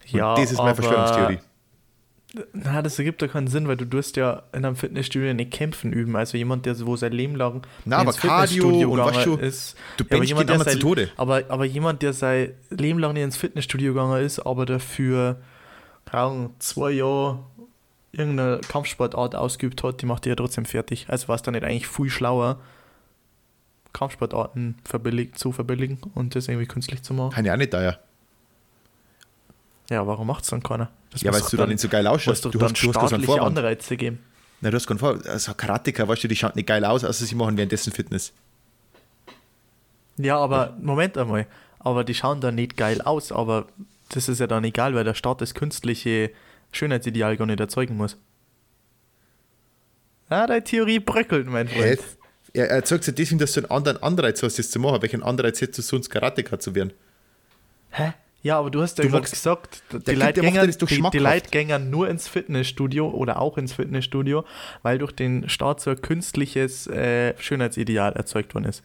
Und ja, das ist meine Verschwörungstheorie. Na, das ergibt ja keinen Sinn, weil du durst ja in einem Fitnessstudio nicht kämpfen üben. Also jemand, der wo sein Leben lang Na, aber Cardio und was du, ist, du ja, aber jemand, der sein, zu Tode. Aber, aber jemand, der sein Leben lang nicht ins Fitnessstudio gegangen ist, aber dafür Ahnung, zwei Jahre irgendeine Kampfsportart ausgeübt hat, die macht die ja trotzdem fertig. Also war es dann nicht eigentlich viel schlauer, Kampfsportarten verbillig, zu verbilligen und das irgendwie künstlich zu machen. Kann ja auch nicht da, ja. Ja, warum macht es dann keiner? Das ja, weil du dann nicht so geil ausschaust. Du, du hast, du hast staatliche Anreize geben. Na, du hast keinen Vorwand. Also Karateka, weißt du, die schauen nicht geil aus, also sie machen währenddessen Fitness. Ja, aber Moment einmal. Aber die schauen da nicht geil aus, aber das ist ja dann egal, weil der Staat das künstliche Schönheitsideal gar nicht erzeugen muss. Ah, deine Theorie bröckelt, mein Freund. Er erzeugt ja deswegen, dass du einen anderen Anreiz hast, das zu machen. Welchen Anreiz hättest du sonst Karateka zu werden? Hä? Ja, aber du hast ja gerade gesagt, die Leitgänger, die, die Leitgänger nur ins Fitnessstudio oder auch ins Fitnessstudio, weil durch den Staat so ein künstliches äh, Schönheitsideal erzeugt worden ist.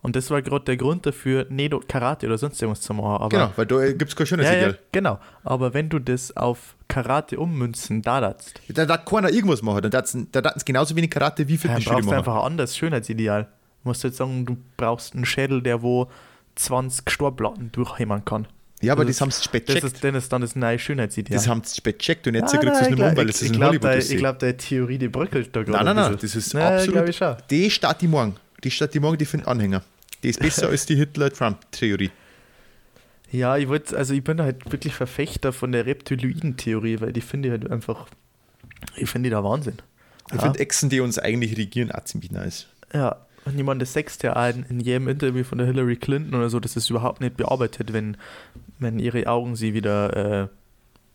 Und das war gerade der Grund dafür, nicht Karate oder sonst irgendwas zu machen. Aber, genau, weil da äh, gibt es kein schönes ja, Ideal. Ja, genau, aber wenn du das auf Karate ummünzen, da darfst. Da darf keiner irgendwas machen. Da darfst du genauso wenig Karate wie Fitnessstudio ja, machen. Du brauchst einfach ein anderes Schönheitsideal. Du musst jetzt sagen, du brauchst einen Schädel, der wo 20 Storplatten durchhämmern kann. Ja, aber das, das haben sie spät checkt. Das ist, dann ist dann das neue Schönheitsideal. Das haben sie spät checkt und jetzt ja, kriegst du es nicht mehr weil das ist ein Hollywood da, Ich glaube, der Theorie, die bröckelt da gerade. Nein, nein, nein, das ist na, absolut. Die Stadt die morgen. Die Stadt die morgen, die finden Anhänger. Die ist besser als die Hitler-Trump-Theorie. Ja, ich wollte, also ich bin halt wirklich Verfechter von der Reptiloiden-Theorie, weil die finde ich halt einfach, ich finde die da Wahnsinn. Ich ja. finde Echsen, die uns eigentlich regieren, auch ziemlich nice. Ja, und jemand, das sechst ja ein, in jedem Interview von der Hillary Clinton oder so, das ist überhaupt nicht bearbeitet, wenn, wenn ihre Augen sie wieder äh,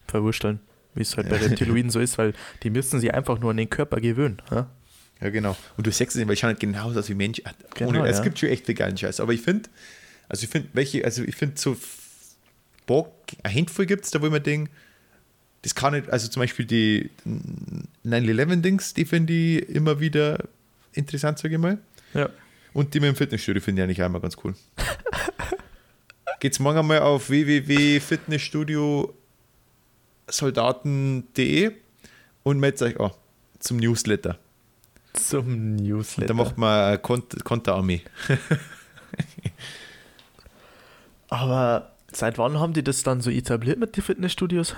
verwurschteln, wie es halt bei Reptiloiden so ist, weil die müssen sie einfach nur an den Körper gewöhnen. Ja? Ja, genau. Und du sagst es weil ich nicht genauso aus wie Mensch. Genau, Ohne, ja. Es gibt schon echt viel geilen Scheiß. Aber ich finde, also ich finde, welche, also ich finde so Bock, eine Handvoll gibt es, da wo ich mir denke, das kann nicht, also zum Beispiel die 9-11-Dings, die finde ich immer wieder interessant, sage ich mal. Ja. Und die mit dem Fitnessstudio finde ich eigentlich einmal ganz cool. Geht's morgen mal auf www.fitnessstudio-soldaten.de und meldet euch auch zum Newsletter. Zum Newsletter. Da macht man Konterarmee. Aber seit wann haben die das dann so etabliert mit den Fitnessstudios?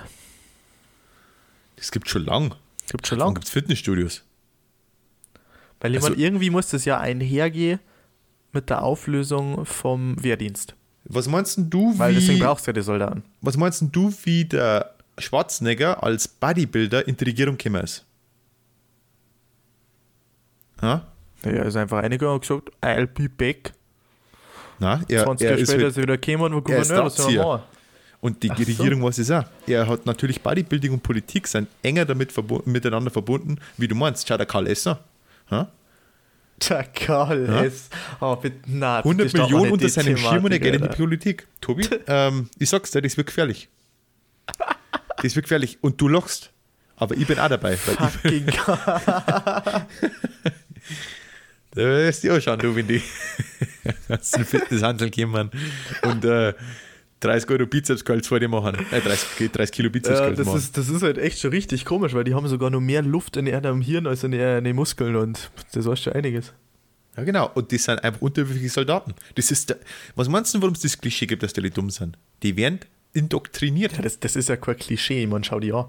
Das gibt schon lang. Gibt schon lang. Gibt es Fitnessstudios? Weil also, irgendwie muss das ja einhergehen mit der Auflösung vom Wehrdienst. Was meinst du, wie. Weil deswegen brauchst du ja die Soldaten. Was meinst du, wie der Schwarzenegger als Bodybuilder in die Regierung gekommen ist? Ja? Er ist einfach reingegangen und gesagt, I'll be back. Nein, er, 20 Jahre später ist er wieder gekommen und Gouverneur, was soll er Und die Ach Regierung so. weiß es auch. Er hat natürlich Bodybuilding und Politik sind enger damit verbu miteinander verbunden, wie du meinst. Schau, der Karl Esser. Der Karl ja? S. Oh, bitte, na, 100 Millionen unter seinem Schirm und er geht in die Politik. Tobi, ähm, ich sag's dir, das wird gefährlich. Das wird gefährlich. Und du lochst. Aber ich bin auch dabei. Fucking Da wirst du auch schauen, du, wenn die dem Fitnesshandel kommen und äh, 30 Euro Bizeps Curls vor dir machen. Äh, 30, 30 Kilo Bizeps Ja, das, machen. ist, das ist halt echt schon richtig komisch, weil die haben sogar noch mehr Luft in ihrem Hirn als in ihren Muskeln und das war schon einiges. Ja, genau. Und die sind einfach unterwürfige Soldaten. Das ist der, was meinst du, warum es das Klischee gibt, dass die Leute dumm sind? Die werden indoktriniert. Ja, das, das ist ja kein Klischee, man schau die an.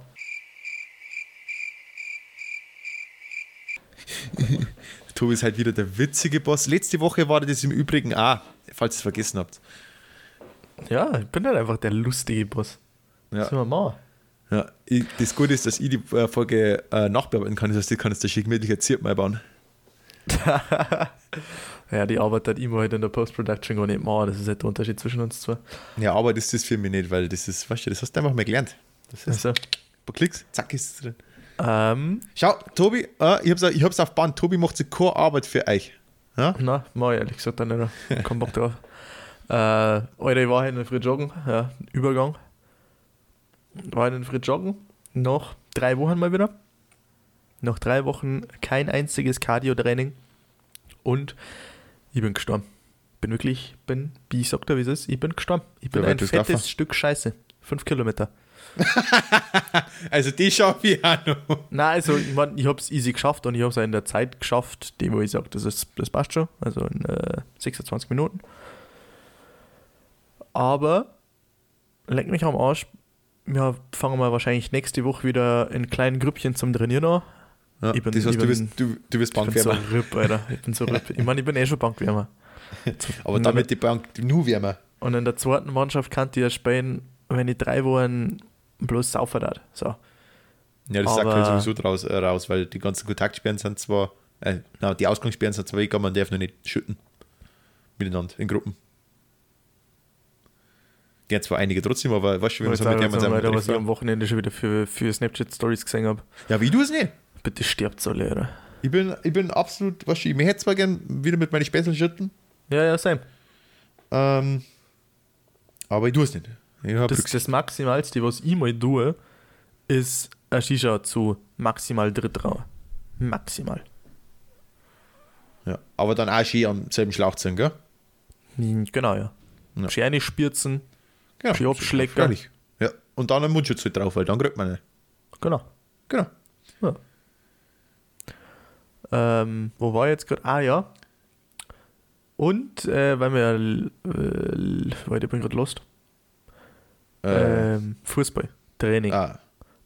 Tobi ist halt wieder der witzige Boss. Letzte Woche war das im Übrigen auch, falls ihr es vergessen habt. Ja, ich bin halt einfach der lustige Boss. Ja. Man machen? Ja, ich, das Gute ist, dass ich die äh, Folge äh, nachbearbeiten kann. Das heißt, ich kann jetzt da schick gemütlich erzählt mal bauen. Ja, die Arbeit hat immer halt in der Post-Production gar nicht machen. Das ist halt der Unterschied zwischen uns zwei. Ja, aber das ist für mich nicht, weil das ist, weißt du, das hast du einfach mal gelernt. Das ist Also, ein paar Klicks, zack, ist es drin. ähm, Schau, Tobi, äh, ich hab's, ich hab's auf Band. Tobi macht so keine Arbeit für euch. Ja? na, mach ich ehrlich gesagt dann nicht. Kein Bock drauf. Äh, Alter, ich war heute in der Früh joggen. Ja, Übergang. War heute in der Früh joggen. Noch drei Wochen mal wieder. Noch drei Wochen kein einziges Cardio-Training. Und ich bin gestorben. Bin wirklich, bin, wie ich sag da, wie es ist, ich bin gestorben. Ich bin Ja, ein fettes Gaffer. Stück Scheiße. Fünf Kilometer. Also die schaffe ich auch noch. Nein, also ich, mein, ich habe es easy geschafft und ich habe es in der Zeit geschafft, die wo ich sage, das, ist, das passt schon, also in äh, 26 Minuten. Aber, leck mich am Arsch, wir fangen wir wahrscheinlich nächste Woche wieder in kleinen Grüppchen zum Trainieren an. Ja, Ich bin- das heißt, ich du bin- wirst, du, du wirst Ich bin so Bankwärmer. RIP, Alter. Ich bin so RIP. Ich meine, ich bin eh schon Bankwärmer. Aber damit die Bank nur wärmer. Und in der zweiten Mannschaft kann ich ja spielen, wenn ich drei Wochen bloß saufen darf. So. Ja, das sagt Aber- halt sowieso draus, äh, raus, weil die ganzen Kontaktsperren sind zwar, äh, na, die Ausgangssperren sind zwar weg, aber man darf noch nicht schütten. Miteinander, in Gruppen. Gehen zwar einige trotzdem, aber weißt du, wie man so mit dem man Alter, einfach was ich am. Wochenende schon wieder für, für Snapchat-Stories gesehen habe. Ja, wie du es nicht. Bitte stirbt alle, Alter. Ich bin, ich bin absolut, weißt du, ich hätte zwar gern wieder mit meinen Späßeln schütten, Ja, ja, same. ähm, aber ich tue es nicht. Ich hab Das, das Maximalste, was ich mal tue, ist ein Shisha zu maximal dritt Rauch. Maximal. ja. Aber dann auch schön am selben Schlauch ziehen, gell? Hm, Genau, ja. Ja. Schön eine spürzen. Abschlecken. Freilich. Ja. Und dann ein Mundschutz halt drauf, weil dann kriegt man nicht. Genau. Genau. Ähm, wo war ich jetzt gerade? Ah, ja. Und, äh, weil wir, äh, weil ich bin gerade lost. Äh, Ähm, Fußball. Training. ah,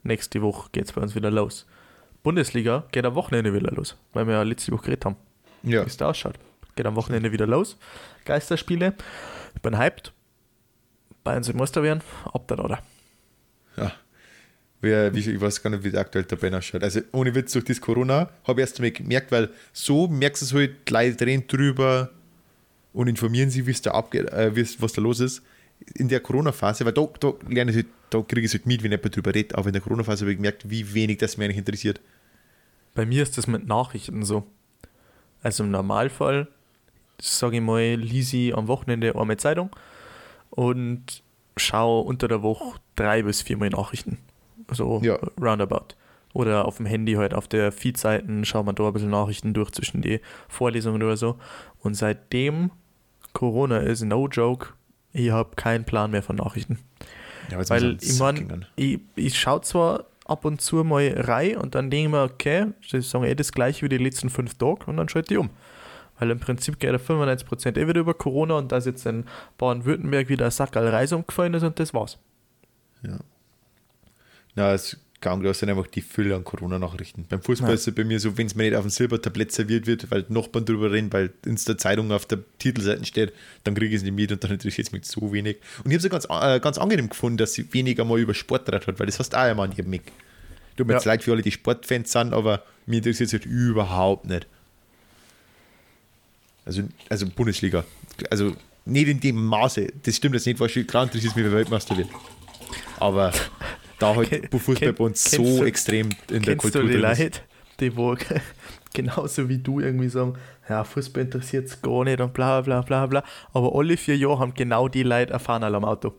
Nächste Woche geht es bei uns wieder los. Bundesliga geht am Wochenende wieder los, weil wir ja letzte Woche geredet haben, ja. wie es da ausschaut. Geht am Wochenende wieder los. Geisterspiele. Ich bin hyped. Bayern soll Meister werden. Ab da oder? Ja. Wie, wie, ich weiß gar nicht, wie der aktuell der Ben ausschaut. Also ohne Witz, durch das Corona habe ich erst mal gemerkt, weil so merkst du es halt, Leute reden drüber und informieren sich, wie es da abgeht, äh, was da los ist. In der Corona-Phase, weil da, da lerne ich halt, da kriege ich es halt mit, wenn jemand drüber redet, aber in der Corona-Phase habe ich gemerkt, wie wenig das mich eigentlich interessiert. Bei mir ist das mit Nachrichten so. Also im Normalfall, sage ich mal, lese ich am Wochenende einmal Zeitung und schaue unter der Woche drei bis viermal Nachrichten. So Ja. roundabout. Oder auf dem Handy halt auf der Feed-Seiten schaut man da ein bisschen Nachrichten durch zwischen die Vorlesungen oder so. Und seitdem Corona ist, no joke, ich habe keinen Plan mehr von Nachrichten. Ja, Weil ich man mein, ich, ich schaue zwar ab und zu mal rein und dann denke ich mir, okay, sie sagen eh das gleiche wie die letzten fünf Tage und dann schalte ich um. Weil im Prinzip geht der 95% eh wieder über Corona und dass jetzt in Baden-Württemberg wieder ein Sackerl Reis umgefallen ist und das war's. Na, es gang das sind einfach die Fülle an Corona-Nachrichten. Beim Fußball Ja. ist es bei mir so, wenn es mir nicht auf dem Silbertablett serviert wird, weil Nachbarn drüber reden, weil in der Zeitung auf der Titelseite steht, dann kriege ich es nicht mit und dann interessiert es mich so wenig. Und ich habe es ganz, äh, ganz angenehm gefunden, dass sie weniger mal über Sport hat, weil das hast du auch immer an jedem Mick. Tut mir Ja. jetzt leid für alle, die Sportfans sind, aber mir interessiert es halt überhaupt nicht. Also, also Bundesliga. Also nicht in dem Maße. Das stimmt jetzt nicht, weil klar interessiert es mich, wer Weltmeister wird. Aber da halt Fußball bei uns so du- extrem in der Kultur du die drin ist. Leute, die wo genauso wie du irgendwie sagen, ja, Fußball interessiert es gar nicht und bla bla bla bla. Aber alle vier Jahre haben genau die Leute ein Fahnel am Auto.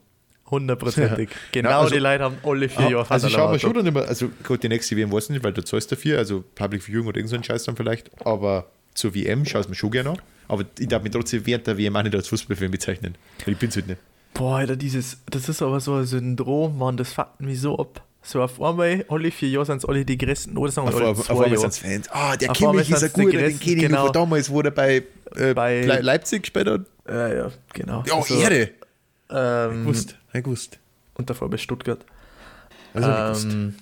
Hundertprozentig. Genau Ja, also- die Leute haben alle vier Jahre Ah, also Fahnel schauen wir schon dann immer, also gut, die nächste WM weiß ich nicht, weil du zahlst dafür, also Public Viewing oder irgend so ein Scheiß dann vielleicht, aber zur WM schaue ich mir schon gerne an. Aber ich darf mich trotzdem der WM auch nicht als Fußballfan bezeichnen, weil ich bin es halt nicht. Boah, Alter, dieses, das ist aber so ein Syndrom, Mann, das fuckt mich so ab. So auf einmal, alle vier Jahre sind es alle die größten, oder sagen wir Auf, alle zwei auf einmal sind Fans. Ah, der Auf Kimmich ist ein guter, den kenne ich genau. von damals, wo der bei, äh, Bei- Le Leipzig gespielt hat. Ja, ja, genau. Ja, Also, Ehre. Ähm, ich gewusst. und davor bei Stuttgart. Also ähm,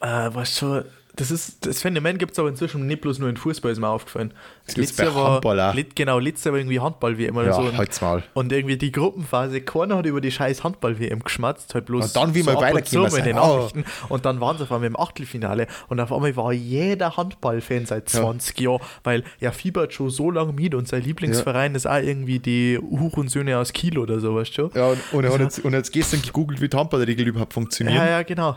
äh, was schon, das ist, das Phänomen gibt es aber inzwischen nicht bloß nur in Fußball, ist mir aufgefallen. Das bei Jahr war- Handball auch. Let- Genau, letztes Jahr war irgendwie Handball WM oder Ja, so. Und, Maul. und irgendwie die Gruppenphase, keiner hat über die scheiß Handball-WM geschmatzt, halt bloß Und dann, wie und weitergekommen zu in den sind. Oh. Nachrichten. Und dann waren sie auf einmal im Achtelfinale und auf einmal war jeder Handball-Fan seit Ja. 20 Jahren, weil er fiebert schon so lange mit und sein Lieblingsverein ist auch irgendwie die Hurensöhne aus Kiel oder sowas schon. Ja, und, und, hat jetzt, und jetzt gestern gegoogelt, wie die Handballregel überhaupt funktioniert. Ja, ja, genau.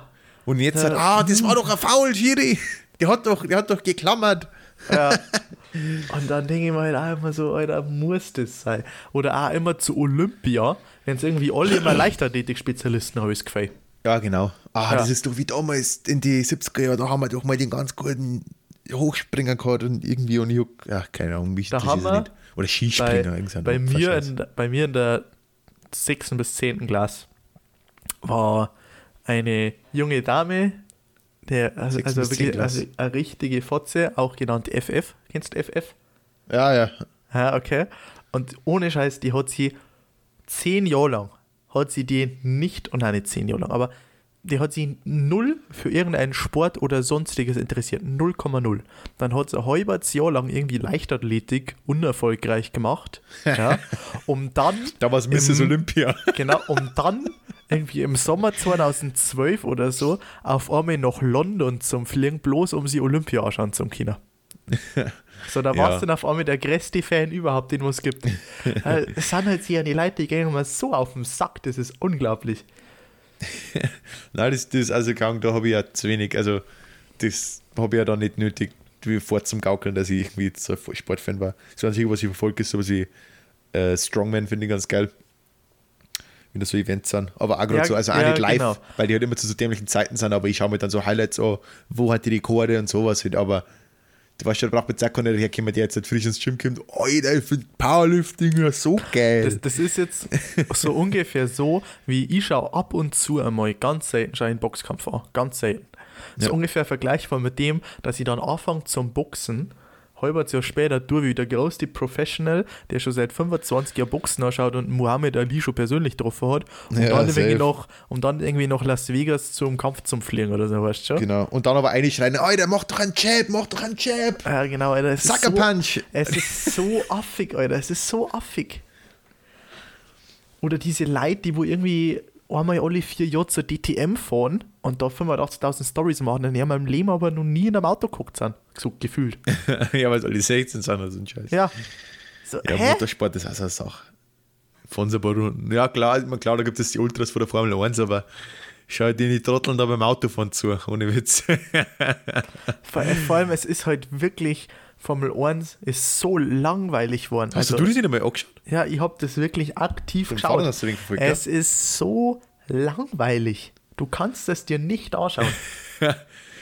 Und jetzt Ja. sagt, ah, das war doch ein Foul, Schiri. Der hat doch, der hat doch geklammert. Ja. Und dann denke ich mir halt immer so, Alter, muss das sein? Oder auch immer zu Olympia, wenn es irgendwie alle immer Leichtathletik-Spezialisten habe ich Gefühl. Ja, genau. Ah, Ja. das ist doch wie damals in die 70er Jahre, da haben wir doch mal den ganz guten Hochspringer gehabt und irgendwie und ich ja, keine Ahnung, wie Da das haben wir. Oder Bei, Skispringer, ein bei, mir in, bei mir in der 6. bis 10. Klasse war eine junge Dame, der, also, also wirklich also eine richtige Fotze, auch genannt FF. Kennst du FF? Ja, ja. Ja, okay. Und ohne Scheiß, die hat sie zehn Jahre lang, hat sie die nicht, und nein, nicht zehn Jahre lang, aber die hat sie null für irgendeinen Sport oder sonstiges interessiert. 0,0. Dann hat sie ein halbes Jahr lang irgendwie Leichtathletik unerfolgreich gemacht, ja, um dann Da war es Mrs. Im- Olympia. Genau, um dann irgendwie im Sommer 2012 oder so auf einmal nach London zum Fliegen, bloß um sie Olympia anschauen zum Kino. So, da Ja. warst du dann auf einmal der größte Fan überhaupt, den es gibt. Äh, Es sind halt hier die Leute, die gehen immer so auf den Sack, das ist unglaublich. Nein, das, das also kann, da habe ich ja zu wenig, also das habe ich ja dann nicht nötig, wie vor zum Gaukeln, dass ich irgendwie so ein Sportfan war. Das Einzige, was ich verfolge, ist sowas wie äh, Strongman, finde ich ganz geil. Wenn das so Events sind. Aber auch gerade Ja, so, also auch ja, nicht live, genau. weil die halt immer zu so dämlichen Zeiten sind, aber ich schaue mir dann so Highlights an, wo hat die Rekorde und sowas halt, aber weißt ja, da braucht man jetzt auch keiner herkommen, der jetzt halt frisch ins Gym kommt. Alter, ich finde Powerlifting ja so geil. Das, das ist jetzt so ungefähr so, wie ich schaue ab und zu einmal ganz selten ich einen Boxkampf an. Ganz selten. So Ja. ungefähr vergleichbar mit dem, dass ich dann anfange zum Boxen, halbes Jahr später durch wie der größte Professional, der schon seit 25 Jahren Boxen anschaut und Muhammad Ali schon persönlich getroffen hat, um, Ja, dann, irgendwie noch, um dann irgendwie nach Las Vegas zum Kampf zum Fliegen oder so, weißt du schon? genau. Und dann aber eine schreien, Alter, mach doch einen Jab, mach doch einen Jab. Ja, genau, Alter. Es ist Sucker so, Punch. Es ist so affig, Alter. Es ist so affig. Oder diese Leute, die wo irgendwie einmal alle vier Jahre zur DTM fahren und da 85.000 Stories machen und die haben im Leben aber noch nie in einem Auto geguckt sind. So gefühlt. ja, weil es alle 16 sind oder so ein Scheiß. Ja. So, Ja, hä? Motorsport ist auch so eine Sache. Von so ein paar Runden. Ja, klar, klar, da gibt es die Ultras von der Formel 1, aber schau dir die Trotteln da beim Autofahren zu, ohne Witz. Vor, vor allem, es ist halt wirklich, Formel 1 ist so langweilig geworden. Hast du das nicht einmal angeschaut? Ja, ich habe das wirklich aktiv Beim geschaut. Hast du den verfolgt, es ist so langweilig. Du kannst es dir nicht anschauen.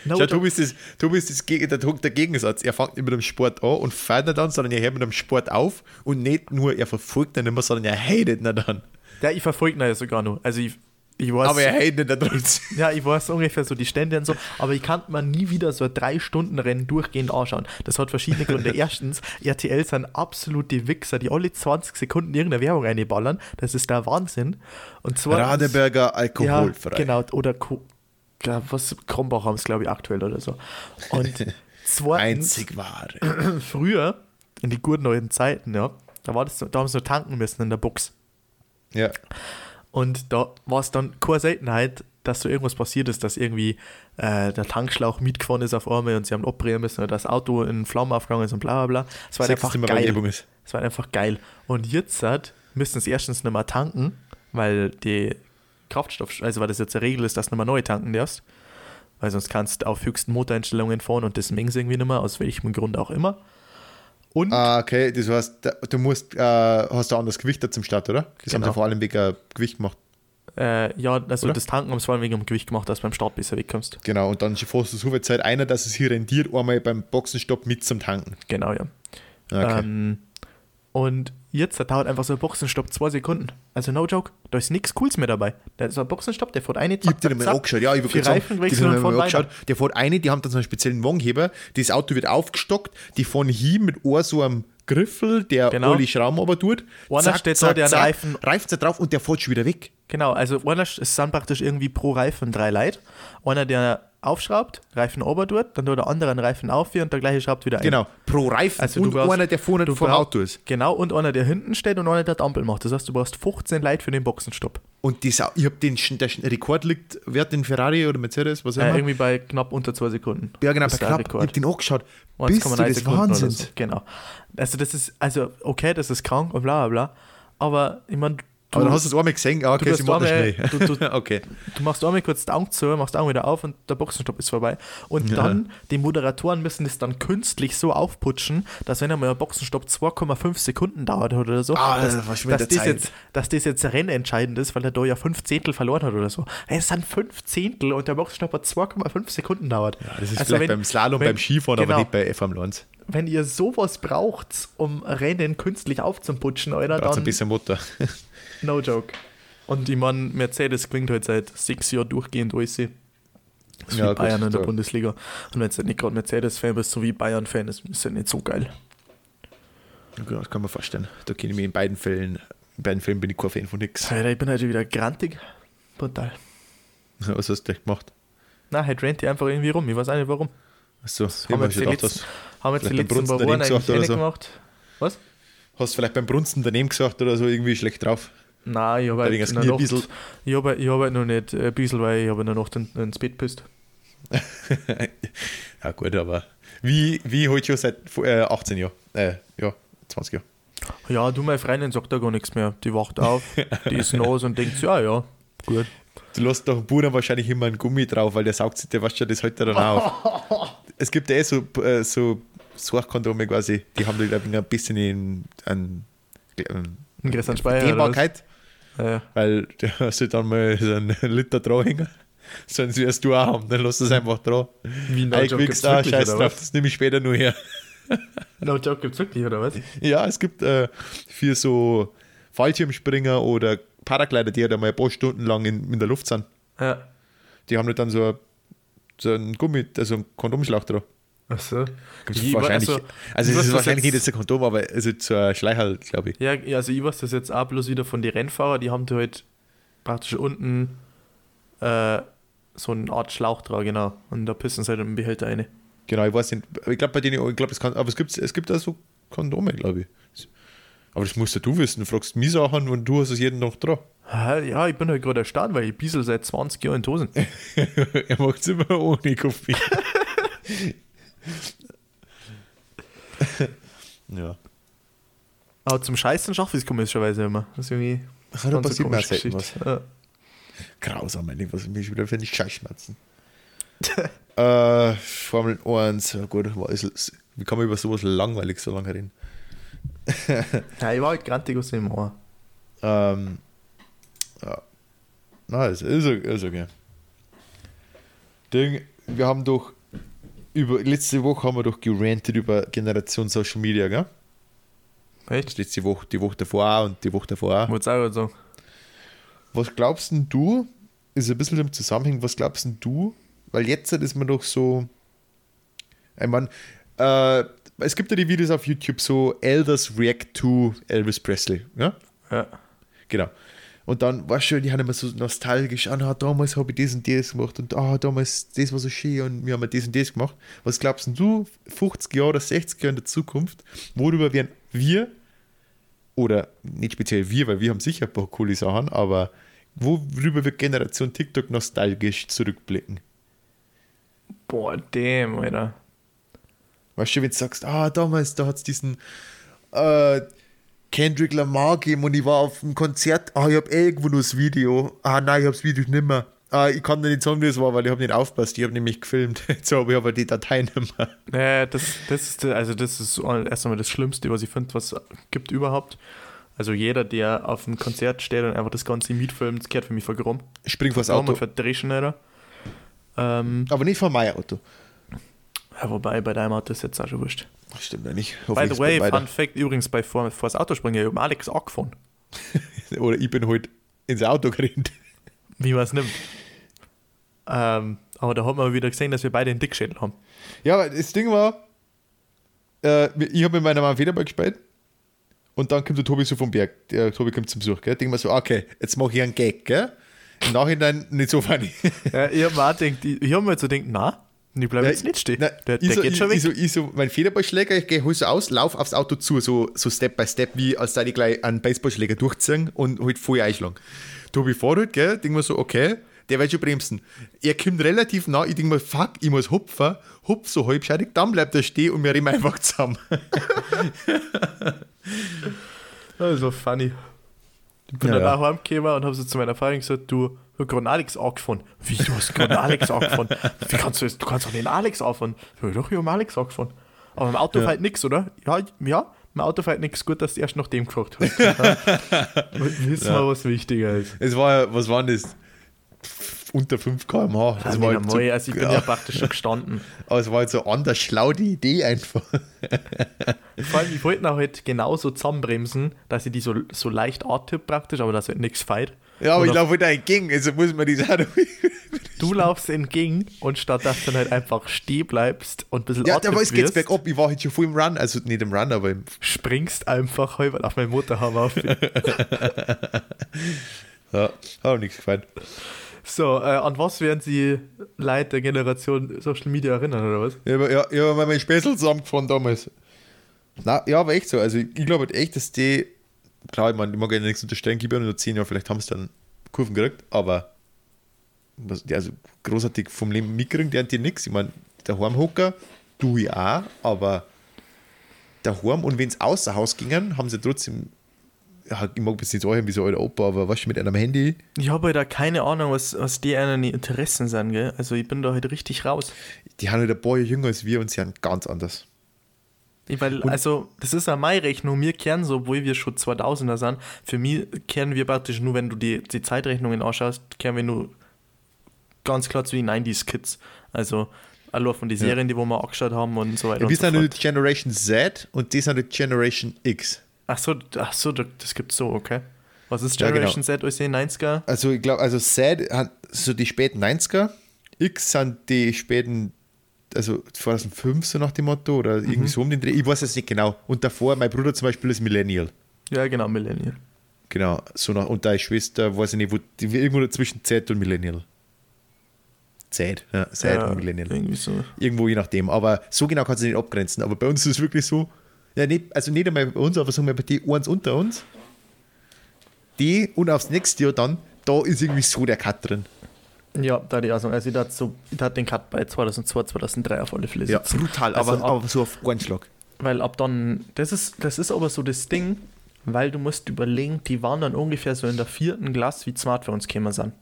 No, Schau, du bist, das, du bist das, der, der Gegensatz. Er fängt nicht mit dem Sport an und feiert nicht dann, sondern er hört mit dem Sport auf und nicht nur, er verfolgt ihn nicht mehr, sondern er hatet ihn dann. Ja, ich verfolge ihn ja sogar noch. Also ich, ich weiß, Aber er hatet ihn trotzdem. ja, ich weiß ungefähr so die Stände und so, aber ich kann mir nie wieder so ein drei Stunden Rennen durchgehend anschauen. Das hat verschiedene Gründe. Erstens, RTL sind absolute Wichser, die alle 20 Sekunden irgendeine Werbung reinballern. Das ist der Wahnsinn. Und zweitens, Radeberger ja, alkoholfrei. genau, oder ja, was Krombach haben es glaube ich aktuell oder so. Und zweitens, Einzig wahre. früher in die guten neuen Zeiten, ja, da war das, da haben sie nur tanken müssen in der Box. Ja. Und da war es dann keine Seltenheit, dass so irgendwas passiert ist, dass irgendwie äh, der Tankschlauch mitgefahren ist auf einmal und sie haben abbrechen müssen oder das Auto in Flammen aufgegangen ist und bla bla bla. Es war einfach geil. Es war einfach geil. Und jetzt halt, müssen sie erstens nicht mehr tanken, weil die Kraftstoff, also weil das jetzt eine Regel ist, dass du nicht mehr neu tanken darfst. Weil sonst kannst du auf höchsten Motoreinstellungen fahren und das mengen sie irgendwie nicht mehr, aus welchem Grund auch immer. Und Ah, okay, das heißt, du musst, äh, hast du anderes Gewicht da zum Start, oder? Das haben Genau. sie vor allem wegen Gewicht gemacht. äh, ja, also Oder? das Tanken haben sie vor allem wegen dem Gewicht gemacht, dass du beim Start besser wegkommst. Genau, und dann fährst du so viel Zeit einer, dass es hier rendiert, einmal beim Boxenstopp mit zum Tanken. Genau, ja. Okay. Ähm, Und jetzt, da dauert einfach so ein Boxenstopp zwei Sekunden. Also no joke, da ist nichts Cooles mehr dabei. Da ist ein Boxenstopp, der fährt eine, Ich hab den mal angeschaut, ja, ich würde sagen, Reifen die mir von mal angeschaut. Der fährt eine, die haben dann so einen speziellen Wagenheber, das Auto wird aufgestockt, die fahren hin mit Ohr so einem Griffel, der Genau. alle Schrauben aber tut. Einer steht da, der einen Reifen- Reift er drauf und der fährt schon wieder weg. Genau, also einer, es sind praktisch irgendwie pro Reifen drei Leute. Einer, der aufschraubt, Reifen ober tut, dann tut der andere einen Reifen auf und der gleiche schraubt wieder ein. Genau, pro Reifen Also du und brauchst- einer, der vorne du vom Auto ist. Genau, und einer, der hinten steht und einer, der die Ampel macht. Das heißt, du brauchst 15 Leute für den Boxenstopp. Und das, ich habe den, der Rekord liegt, wer hat den Ferrari oder Mercedes, was auch Äh, immer? irgendwie bei knapp unter zwei Sekunden. ja, genau, Das bei knapp. Ich habe den angeschaut. Bist du 1,9 des Sekunden oder Wahnsinns? So. Genau. Also das ist, also okay, das ist krank und bla bla bla. Aber ich meine, du, Aber dann hast du es einmal gesehen, ah, okay, sie machen das schnell. du- du- okay. du machst einmal kurz die Augen zu, machst Augen wieder auf und der Boxenstopp ist vorbei. Und Ja. dann, die Moderatoren müssen das dann künstlich so aufputschen, dass wenn einmal ein Boxenstopp 2,5 Sekunden dauert oder so, Ah, dass, das dass, das jetzt, dass das jetzt rennentscheidend ist, weil der da ja 5 Zehntel verloren hat oder so. Es sind 5 Zehntel und der Boxenstopp hat 2,5 Sekunden dauert. Ja, das ist Also vielleicht wenn- beim Slalom, wenn- beim Skifahren, genau. aber nicht bei FM Lons. wenn ihr sowas braucht, um Rennen künstlich aufzuputschen, Alter, Braucht ein dann bisschen Mutter. no joke. Und ich meine, Mercedes gewinnt halt seit sechs Jahren durchgehend alles. Das ist Ja, wie gut, Bayern in der so. Bundesliga. Und wenn du nicht gerade Mercedes-Fan bist, so wie Bayern-Fan, ist ist halt nicht so geil. Ja, das kann man vorstellen. Da kenne ich mich in beiden Fällen, in beiden Fällen bin ich kein Fan von nix. Alter, ich bin halt schon wieder grantig. Brutal. Was hast du echt gemacht? Na, halt rennt die einfach irgendwie rum. Ich weiß auch nicht warum. Achso, haben wir jetzt die gedacht, letzten- Haben jetzt die paar Wochen daneben eigentlich gesagt oder eh nicht so. gemacht. Was? hast vielleicht beim Brunsten daneben gesagt oder so irgendwie schlecht drauf. Nein, ich habe halt, ich hab, halt- ich hab halt noch nicht äh, ein bisschen, weil ich habe in der Nacht in- ins Bett pisst. ja, gut, aber wie, wie heute schon seit äh, 18 Jahren? Äh, ja, 20 Jahren. Ja, du, meine Freundin sagt da gar nichts mehr. Die wacht auf, die ist nass und denkt, ja, ja, gut. Du lässt doch Bruder wahrscheinlich immer einen Gummi drauf, weil der saugt sich, der wascht ja das heute dann auf. es gibt ja eh so, äh, so Sorgkondome quasi, die haben da glaub ich, ein bisschen in, an, an Ein größeren Speicher. Dehnbarkeit, Ja, weil du hast du dann mal so einen Liter dranhängen. Sollen sie erst du auch haben, dann lass es einfach dran. wie No Joke gibt's ah, wirklich, scheiß drauf, was? das nehme ich später nur her. No Joke gibt's wirklich, oder was? Ja, es gibt äh, für so Fallschirmspringer oder Paraglider, die ja da mal ein paar Stunden lang in, in der Luft sind, Ja. die haben halt dann so, so einen Gummi, also einen Kondomschlauch dran. Achso. Gibt's Ich- wahrscheinlich, also, also, es ist das wahrscheinlich jetzt- nicht ein Kondom, aber es ist so ein Schleicherl, glaube ich. Ja, also ich weiß das jetzt auch bloß wieder von den Rennfahrern, die haben da halt praktisch unten äh, so eine Art Schlauch dran, genau. Und da pissen sie halt im Behälter rein. Genau, ich weiß nicht, ich glaube bei denen, ich glaube, es kann, aber es gibt, es gibt da so Kondome, glaube ich. Aber das musst ja du wissen, du fragst mich Sachen und du hast es jeden Tag dran. Ja, ich bin halt gerade erstaunt, weil ich bissel seit 20 Jahren in die Hosen. er macht es immer ohne Kaffee. ja. Aber zum Scheißen schaffe ich es komischerweise immer. Das ist irgendwie. Ach, da passiert mir selten was. Ja. Grausam, Ding, was ich mich wieder für die Scheißschmerzen. äh, Formel 1, ja gut, wie kann man über sowas langweilig so lange reden? Ja, ich war halt grantig aus dem Ohr. Ähm, ja. Na, ist, ist, ist okay. Ding, wir haben doch über, letzte Woche haben wir doch gerantet über Generation Social Media, gell? Das Echt? letzte Woche, die Woche davor auch und die Woche davor auch. Wollte auch so. Was glaubst denn du, ist ein bisschen im Zusammenhang, was glaubst denn du, weil jetzt ist man doch so, ich meine, äh, es gibt ja die Videos auf YouTube, so Elders React to Elvis Presley, ja? Ja. Genau. Und dann war schon, die haben immer so nostalgisch, ah, damals habe ich das und das gemacht und ah, damals, das war so schön und wir haben das und das gemacht. Was glaubst du, 50 Jahre oder 60 Jahre in der Zukunft, worüber werden wir, oder nicht speziell wir, weil wir haben sicher ein paar coole Sachen, aber worüber wird Generation TikTok nostalgisch zurückblicken? Boah, damn, Alter. Weißt du, wenn du sagst, ah, damals, da hat es diesen äh, Kendrick Lamar gegeben und ich war auf einem Konzert, ah, ich habe irgendwo nur das Video. Ah, nein, ich habe das Video nicht mehr. Ah, ich kann dir nicht sagen, wie es war, weil ich habe nicht aufpasst, ich habe nämlich gefilmt. Jetzt habe ich aber die Datei nicht mehr. Ja, das, das ist, also das ist erst einmal das Schlimmste, was ich finde, was es gibt überhaupt. Also jeder, der auf einem Konzert steht und einfach das Ganze mitfilmt, das gehört für mich voll rum. Spring vors Auto. Auto. verdreschen, Alter. Ähm, Aber nicht von meinem Auto. Ja, wobei bei deinem Auto ist jetzt auch schon wurscht. Stimmt ja nicht. By the way, Fun Fact übrigens, bei vor, vor das Auto springen, ich habe Alex angefahren. Oder ich bin heute ins Auto gerannt. Wie man es nimmt. Ähm, aber da hat man wieder gesehen, dass wir beide einen Dickschädel haben. Ja, das Ding war, äh, ich habe mit meiner Mama Federball gespielt und dann kommt der Tobi so vom Berg. Der Tobi kommt zum Besuch, gell? Denke mir so, okay, jetzt mache ich einen Gag, gell? Im Nachhinein nicht so funny. Ja, ich habe mir auch gedacht, ich, ich habe mir jetzt so gedacht, na, ich bleibe jetzt nicht stehen. Na, der ich der so, geht ich, schon weg. Ich so, ich so, mein Federballschläger, ich gehe so aus, lauf aufs Auto zu, so, so Step by Step, wie als sei ich gleich einen Baseballschläger durchziehen und halt voll einschlagen. Tobi fährt halt, gell, denk mir so, okay, der wird schon bremsen. Er kommt relativ nah, ich denk mir, fuck, ich muss hupfen, hupf so halbscheidig, dann bleibt er stehen und wir rennen einfach zusammen. Das war funny. Ich bin Ja, dann ja. auch heimgekommen und habe so zu meiner Freundin gesagt, du, gerade Alex angefahren. Wie, du hast gerade Alex angefahren? Wie kannst du das? Du kannst doch den Alex anfahren. Ja, doch, ich hab Alex angefahren. Aber im Auto Ja. fährt nix, oder? Ja, ja, im Auto fährt nix. Gut, dass du erst nach dem gefragt hast. Wissen wir, was wichtiger ist. Es war, ja- was war das? Unter 5 km/h. Das Das war halt so, also ich bin ja. praktisch schon gestanden. aber es war halt so anders schlau, die Idee einfach. Vor allem, ich wollte auch halt genauso zusammenbremsen, dass ich die so, so leicht antipp praktisch, aber dass halt nichts feit. Ja, aber Und ich auf- laufe halt entgegen, also muss man auch noch Du laufst entgegen und statt dass du halt einfach stehen bleibst und ein bisschen Ja, aber es geht's bergab. Ich war halt schon voll im Run, also nicht im Run, aber im. springst einfach halb auf meinen Motorhaube auf. Ja, hat auch nichts gefallen. so, äh, an was werden Sie Leute der Generation Social Media erinnern, oder was? Ja, ja, ich habe mal meinen Späßel zusammengefahren damals. Na, ja, aber echt so. Also, ich glaube halt echt, dass die. Klar, ich meine, ich mag ja nichts unterstellen, ja nur 10 Jahre, vielleicht haben sie dann Kurven gekriegt, aber. Was, also großartig vom Leben mitkriegen, die haben die nichts. Ich meine, der Heimhocker, du ich auch, aber der Heim und wenn es außer Haus gingen, haben sie trotzdem. Ja, ich mag bis nicht sagen, wie so alter Opa, aber was mit einem Handy. Ich habe halt da keine Ahnung, was, was die einen Interessen sind, gell? Also ich bin da halt richtig raus. Die haben halt ein paar Jahre jünger als wir und sie sind ganz anders. Ich, weil, also, das ist eine meine Rechnung. Wir kehren so, obwohl wir schon 2000er sind. Für mich kehren wir praktisch nur, wenn du die, die Zeitrechnungen anschaust, kehren wir nur ganz klar zu den 90s-Kids. Also, alle von den Ja. Serien, die wo wir angeschaut haben und so weiter. Ja, wir so sind fort. die Generation Z und die sind die Generation X. Ach so, ach so, das gibt's so, okay. Was ist Ja, genau. Generation Z, als die 90er? Also ich glaube, also Z hat so die späten 90er, X sind die späten, also 2005 so nach dem Motto oder Mhm. irgendwie so um den Dreh. Ich weiß es nicht genau. Und davor, mein Bruder zum Beispiel ist Millennial. Ja, genau, Millennial. Genau, so nach, und deine Schwester, weiß ich nicht, wo, die, irgendwo zwischen Z und Millennial. Z, ja, Z ja, und Millennial. Irgendwie so. Irgendwo je nachdem. Aber so genau kannst du nicht abgrenzen. Aber bei uns ist es wirklich so, ja, nicht, also nicht einmal bei uns, aber sagen wir bei die eins unter uns. Die und aufs nächste Jahr dann, da ist irgendwie so der Cut drin. Ja, da die also, also ich hatte so, ich hatte den Cut bei 2002, 2003 auf alle Fälle. Ja, sitzen. brutal, Also aber, ab- aber so auf einen Schlag. Weil ab dann, das ist, das ist aber so das Ding, weil du musst überlegen, die waren dann ungefähr so in der vierten Klasse, wie die Smartphones gekommen sind.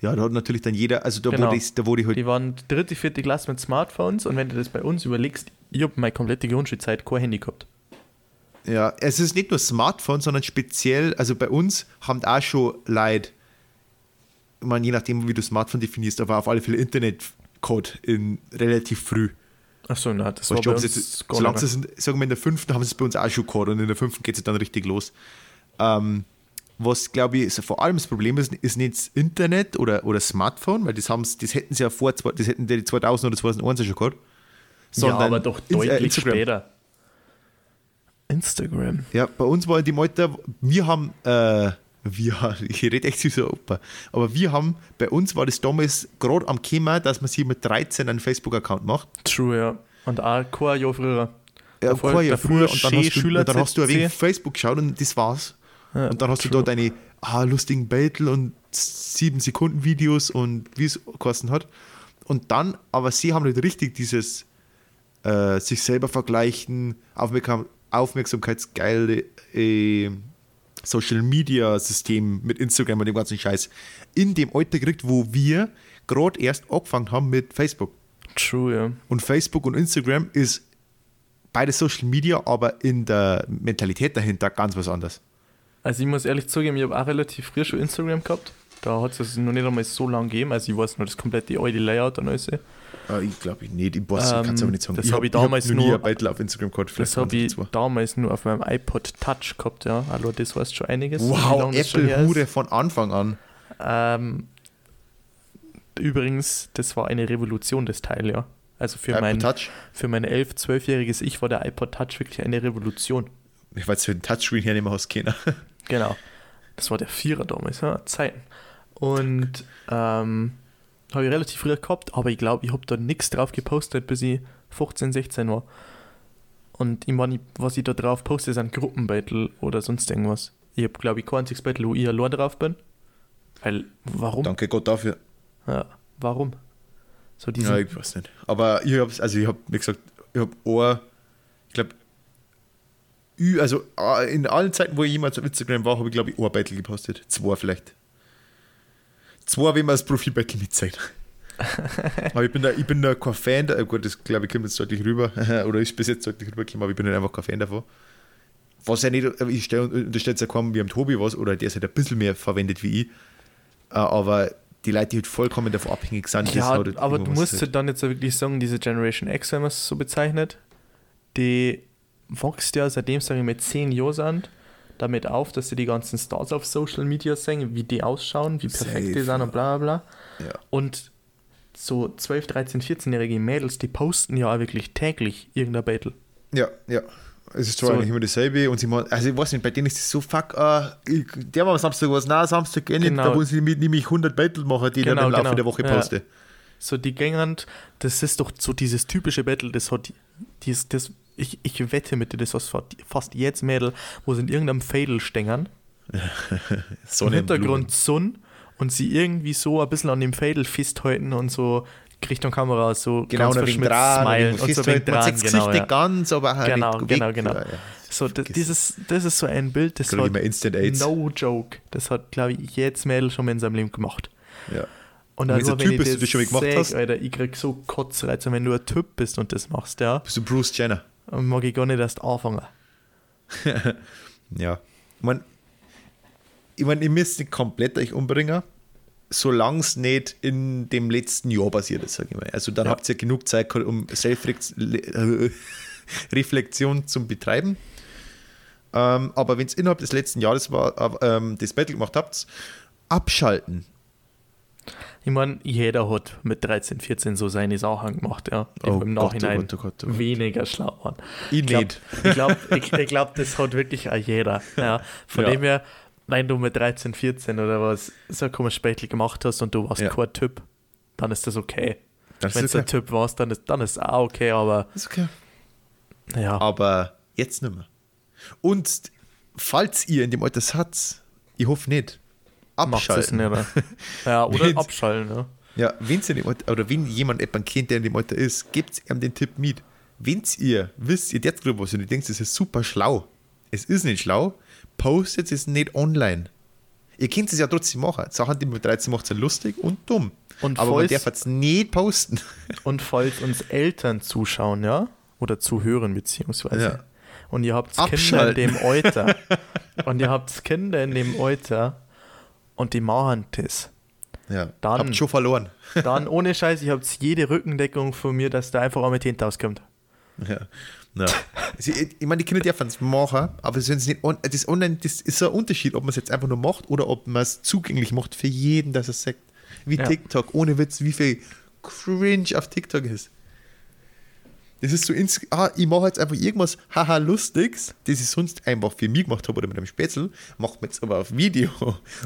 Ja, da hat natürlich dann jeder, also da, Genau. wo, die, da wo die halt, Die waren dritte, vierte Klasse mit Smartphones und wenn du das bei uns überlegst, ich habe meine komplette Grundschulzeit kein Handy gehabt. ja, es ist nicht nur Smartphone, sondern speziell, also bei uns haben auch schon Leute, ich meine, je nachdem, wie du Smartphone definierst, aber auf alle Fälle Internetcode in relativ früh. Achso, na, das war du, bei sie jetzt, solange sie sind, sagen wir in der fünften haben sie es bei uns auch schon gehabt und in der fünften geht es dann richtig los. Ähm, was glaube ich vor allem das Problem ist, ist nicht das Internet oder, oder Smartphone, weil das, haben's, das hätten sie ja vor, das hätten die 2000 oder 2001 schon gehabt. Ja, aber doch deutlich Instagram. später. Instagram. Ja, bei uns war die Malta, wir haben, äh, wir, ich rede echt wie so ein Opa, aber wir haben, bei uns war das damals gerade am Thema, dass man sich mit 13 einen Facebook-Account macht. True, ja. Und auch kein Jahr früher. Ja, Davor- kein Jahr früher und dann, hast du, Schüler und dann hast du ein wenig. Facebook geschaut und das war's. Ja, Und dann hast true. du da deine ah, lustigen Battle und 7 Sekunden Videos und wie es gekostet hat. Und dann, aber sie haben nicht richtig dieses äh, sich selber vergleichen, Aufmerksam, aufmerksamkeitsgeile äh, Social Media System mit Instagram und dem ganzen Scheiß in dem Alter gekriegt, wo wir gerade erst angefangen haben mit Facebook. True, ja. Und Facebook und Instagram ist beide Social Media, aber in der Mentalität dahinter ganz was anderes. Also ich muss ehrlich zugeben, ich habe auch relativ früh schon Instagram gehabt. Da hat es noch nicht einmal so lange gegeben. Also ich weiß nur das komplette alte Layout und alles. Ah, ich glaube ich nicht. Ich weiß, Ähm, ich kann es aber nicht sagen. das ich hab habe ich damals noch nie nur- Battle auf Instagram gehabt. Das habe ich 2002. damals nur auf meinem iPod Touch gehabt, ja. Also das heißt schon einiges. Wow. Apple-Hure von Anfang an. Ähm, übrigens, das war eine Revolution, das Teil, ja. Also für Apple mein, Touch. für mein 11-, 12-jähriges Ich war der iPod Touch wirklich eine Revolution. Ich weiß, für den Touchscreen hier nicht mehr hast keiner. Genau. Das war der Vierer damals, ja, Zeiten. Und ähm, habe ich relativ früh gehabt, aber ich glaube, ich habe da nichts drauf gepostet, bis ich 15, 16 war. Und ich meine, was ich da drauf poste, sind Gruppenbattle oder sonst irgendwas. Ich habe, glaube ich, kein einziges Battle, wo ich allein drauf bin. Weil, warum? Danke Gott dafür. Ja, warum? So diese, Ja, ich weiß nicht. Aber ich habe also ich habe, wie gesagt, ich habe ein, ich glaube, also äh, in allen Zeiten, wo ich jemals auf Instagram war, habe ich, glaube ich, ein Battle gepostet. Zwei vielleicht. Zwei, wenn man das Profil-Battle nicht zeigt. aber ich bin da, ich bin da kein Fan, da, gut, das glaube ich kommt jetzt deutlich rüber, oder ist bis jetzt deutlich rübergekommen, aber ich bin halt einfach kein Fan davon. Was ja nicht, ich stelle unterstellt ja kaum wie am Tobi was, oder der es halt ein bisschen mehr verwendet wie ich, Äh, aber die Leute, die halt vollkommen davon abhängig sind, ja, halt aber du musst halt- dann jetzt wirklich sagen, diese Generation X, wenn man es so bezeichnet, die wächst ja, seitdem sage ich mit 10 Jahren sind, damit auf, dass sie die ganzen Stars auf Social Media sehen, wie die ausschauen, wie perfekt die Safe, sind und bla bla bla. Ja. Und so 12, 13, 14-jährige Mädels, die posten ja auch wirklich täglich irgendein Battle. Ja, ja. Es ist zwar So. eigentlich immer dasselbe und sie mal, also ich weiß nicht, bei denen ist es so fuck, ah, ich, der war am Samstag was, nein, Samstag geht nicht, Genau. da muss ich mit nämlich 100 Battle machen, die ich Genau, dann im Laufe genau. der Woche Ja. So die Gängern, das ist doch so dieses typische Battle, das hat dies, das, ich, ich wette mit dir, das was fast jetzt Mädel, wo sie in irgendeinem Fadel stängern. Im Hintergrund Sonne und sie irgendwie so ein bisschen an dem Fadel festhalten und so Richtung Kamera so Genau, ganz verschmitzt dran, smilen und und so wegen dran, genau, ja. ganz, aber halt Genau, weg. genau, genau. Ja. So, das, dieses, das ist so ein Bild, das hat no joke. Das hat, glaube ich, jedes Mädel schon mal in seinem Leben gemacht. Ja. Und Und wenn's nur ein Typ ist, der das schon gemacht sag, hast? Alter, ich krieg so Kotzreiz, wenn du ein Typ bist und das machst, ja. Bist du Bruce Jenner? Und mag ich gar nicht erst anfangen. Ja. Ich meine, ich, mein, ihr müsst nicht komplett euch umbringen, solange es nicht in dem letzten Jahr passiert ist, sage ich mal. Also dann Ja. habt ihr genug Zeit um Selbstreflexion zu betreiben. Ähm, aber wenn es innerhalb des letzten Jahres war, äh, ähm, das Battle gemacht habt, abschalten. Ich meine, jeder hat mit 13, 14 so seine Sachen gemacht, ja. Oh im Gott, oh Nachhinein Gott, oh Gott, oh weniger schlau waren. Ich glaub- nicht. Ich glaube, ich, ich glaub, das hat wirklich auch jeder. Ja. Von Ja. dem her, wenn du mit 13, 14 oder was so ein komisches Spätli gemacht hast und du warst Ja. kein Typ, dann ist das okay. Wenn du ein okay. Typ warst, dann ist, dann ist auch okay, aber ist okay. ja. Aber jetzt nicht mehr. Und falls ihr in dem Alter seid, ich hoffe nicht, macht es abschalten. nicht. Ja, oder Wenn's- abschalten, ja. Ja, wenn ihr in dem Alter, oder wenn jemand jemanden kennt, der in dem Alter ist, gebt ihm den Tipp mit. Wenn ihr wisst, ihr jetzt drüber was und ihr denkt, es ist super schlau. Es ist nicht schlau, postet es nicht online. Ihr könnt es ja trotzdem machen. Sachen, die man mit 13 macht, sind lustig und dumm. Und Aber man falls- darf es nicht posten. Und falls uns Eltern zuschauen, ja, oder zuhören beziehungsweise, Ja. und ihr habt Kinder in Abschalten. dem Alter, und ihr habt Kinder in dem Alter, und die machen das, Ja, Dann- habt schon verloren. dann ohne Scheiß, ich habt jede Rückendeckung von mir, dass da einfach auch mit hinten auskommt. Ja. Ja. Also, ich ich meine, die Kinder dürfen es machen, aber es ist nicht on, das online, das ist so ein Unterschied, ob man es jetzt einfach nur macht oder ob man es zugänglich macht für jeden, dass es sagt. Wie Ja. TikTok, ohne Witz, wie viel Cringe auf TikTok ist. Das ist so, ins, ah, ich mache jetzt einfach irgendwas haha lustiges, das ich sonst einfach für mich gemacht habe oder mit einem Spätzle, macht man jetzt aber auf Video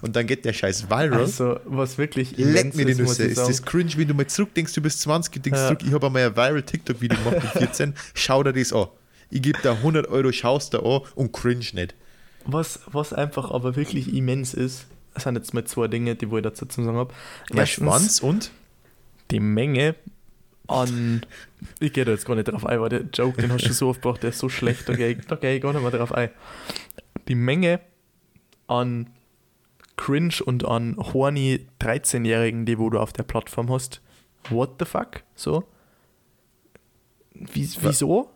und dann geht der Scheiß viral. Also, was wirklich Leck mir die Nüsse. Ist das cringe, wenn du mal zurückdenkst, du bist 20, du denkst Ja. zurück, ich habe einmal ein viral TikTok-Video gemacht mit 14, schau dir das an. Ich gebe da 100 Euro, schaust da an und cringe nicht. Was, was einfach aber wirklich immens ist, sind jetzt mal zwei Dinge, die ich dazu zu sagen habe. Mein Schwanz und? die Menge an. Ich gehe da jetzt gar nicht drauf ein, weil der Joke, den hast du so oft gebracht, der ist so schlecht, da gehe ich, da gehe ich gar nicht mehr drauf ein. Die Menge an Cringe und an horny 13-Jährigen, die wo du auf der Plattform hast. What the fuck? So? Wie, wieso?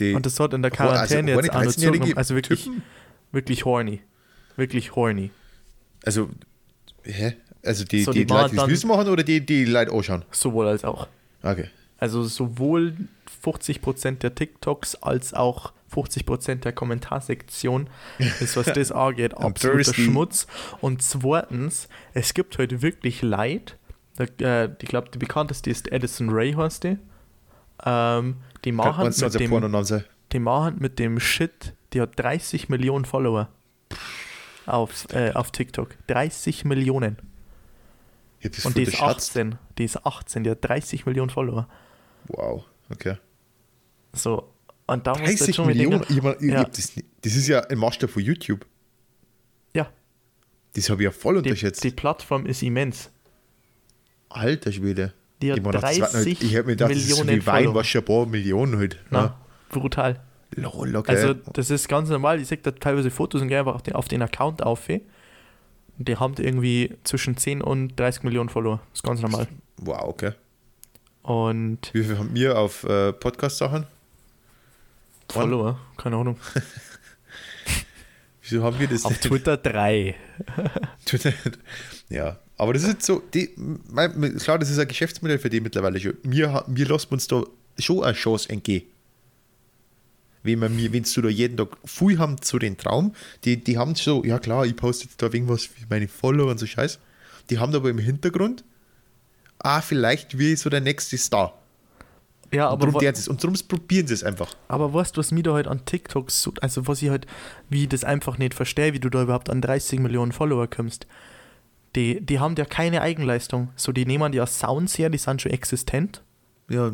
Die, Und das hat in der Hor- Quarantäne horny jetzt auch noch 13-jährige zugenommen. Also wirklich, Typen? wirklich horny. Wirklich horny. Also, hä? Also die, So, die, die Leute, machen die es machen oder die, die Leute anschauen? Sowohl als auch. Okay. Also sowohl 50% der TikToks als auch 50% der Kommentarsektion ist, was das angeht, absoluter. Schmutz. Und zweitens, es gibt heute wirklich Leid. Äh, ich glaube, die bekannteste ist Edison Ray, heißt die. Ähm, die machen mit dem, die machen mit dem Shit, die hat 30 Millionen Follower auf, äh, auf TikTok. 30 Millionen. Das Und die ist unterschätzt. 18. Die ist 18, die hat 30 Millionen Follower. Wow, okay. So. Und da musst du jetzt 30 schon wieder Millionen? denken, Ich mein, ich Ja. das, das ist ja ein Maßstab von YouTube. Ja, Das habe ich ja voll die, unterschätzt. die Plattform ist immens. Alter Schwede. Die hat ich mein, das war 30 halt, ich hab mir gedacht, das ist Millionen wie Wein, was schon ein paar Millionen halt. Na, Ja. brutal. Lol, okay. Also, das ist ganz normal. Ich sehe da teilweise Fotos und gehe einfach auf den, auf den Account auf. Die haben irgendwie zwischen 10 und 30 Millionen Follower. Das ist ganz normal. wow, okay. Und Wie viel haben wir auf äh, Podcast-Sachen? Follower, keine Ahnung. Wieso haben wir das Auf Twitter 3. Twitter. ja, aber das ist so, die, mein, klar, das ist ein Geschäftsmodell für die mittlerweile schon. Wir, wir lassen uns da schon eine Chance entgehen. Wenn wir mir, wenn du da jeden Tag viel haben zu den Traum, die, die haben so, ja klar, ich poste jetzt da irgendwas für meine Follower und so Scheiß. Die haben aber im Hintergrund, ah, vielleicht wie so der nächste Star. Ja, Und aber, darum, deren sie's- und darum probieren sie es einfach. aber weißt du, was mir da halt an TikToks, so, also was ich halt, wie ich das einfach nicht verstehe, wie du da überhaupt an 30 Millionen Follower kommst. Die, die haben ja keine Eigenleistung. So, die nehmen ja Sounds her, die sind schon existent. Ja,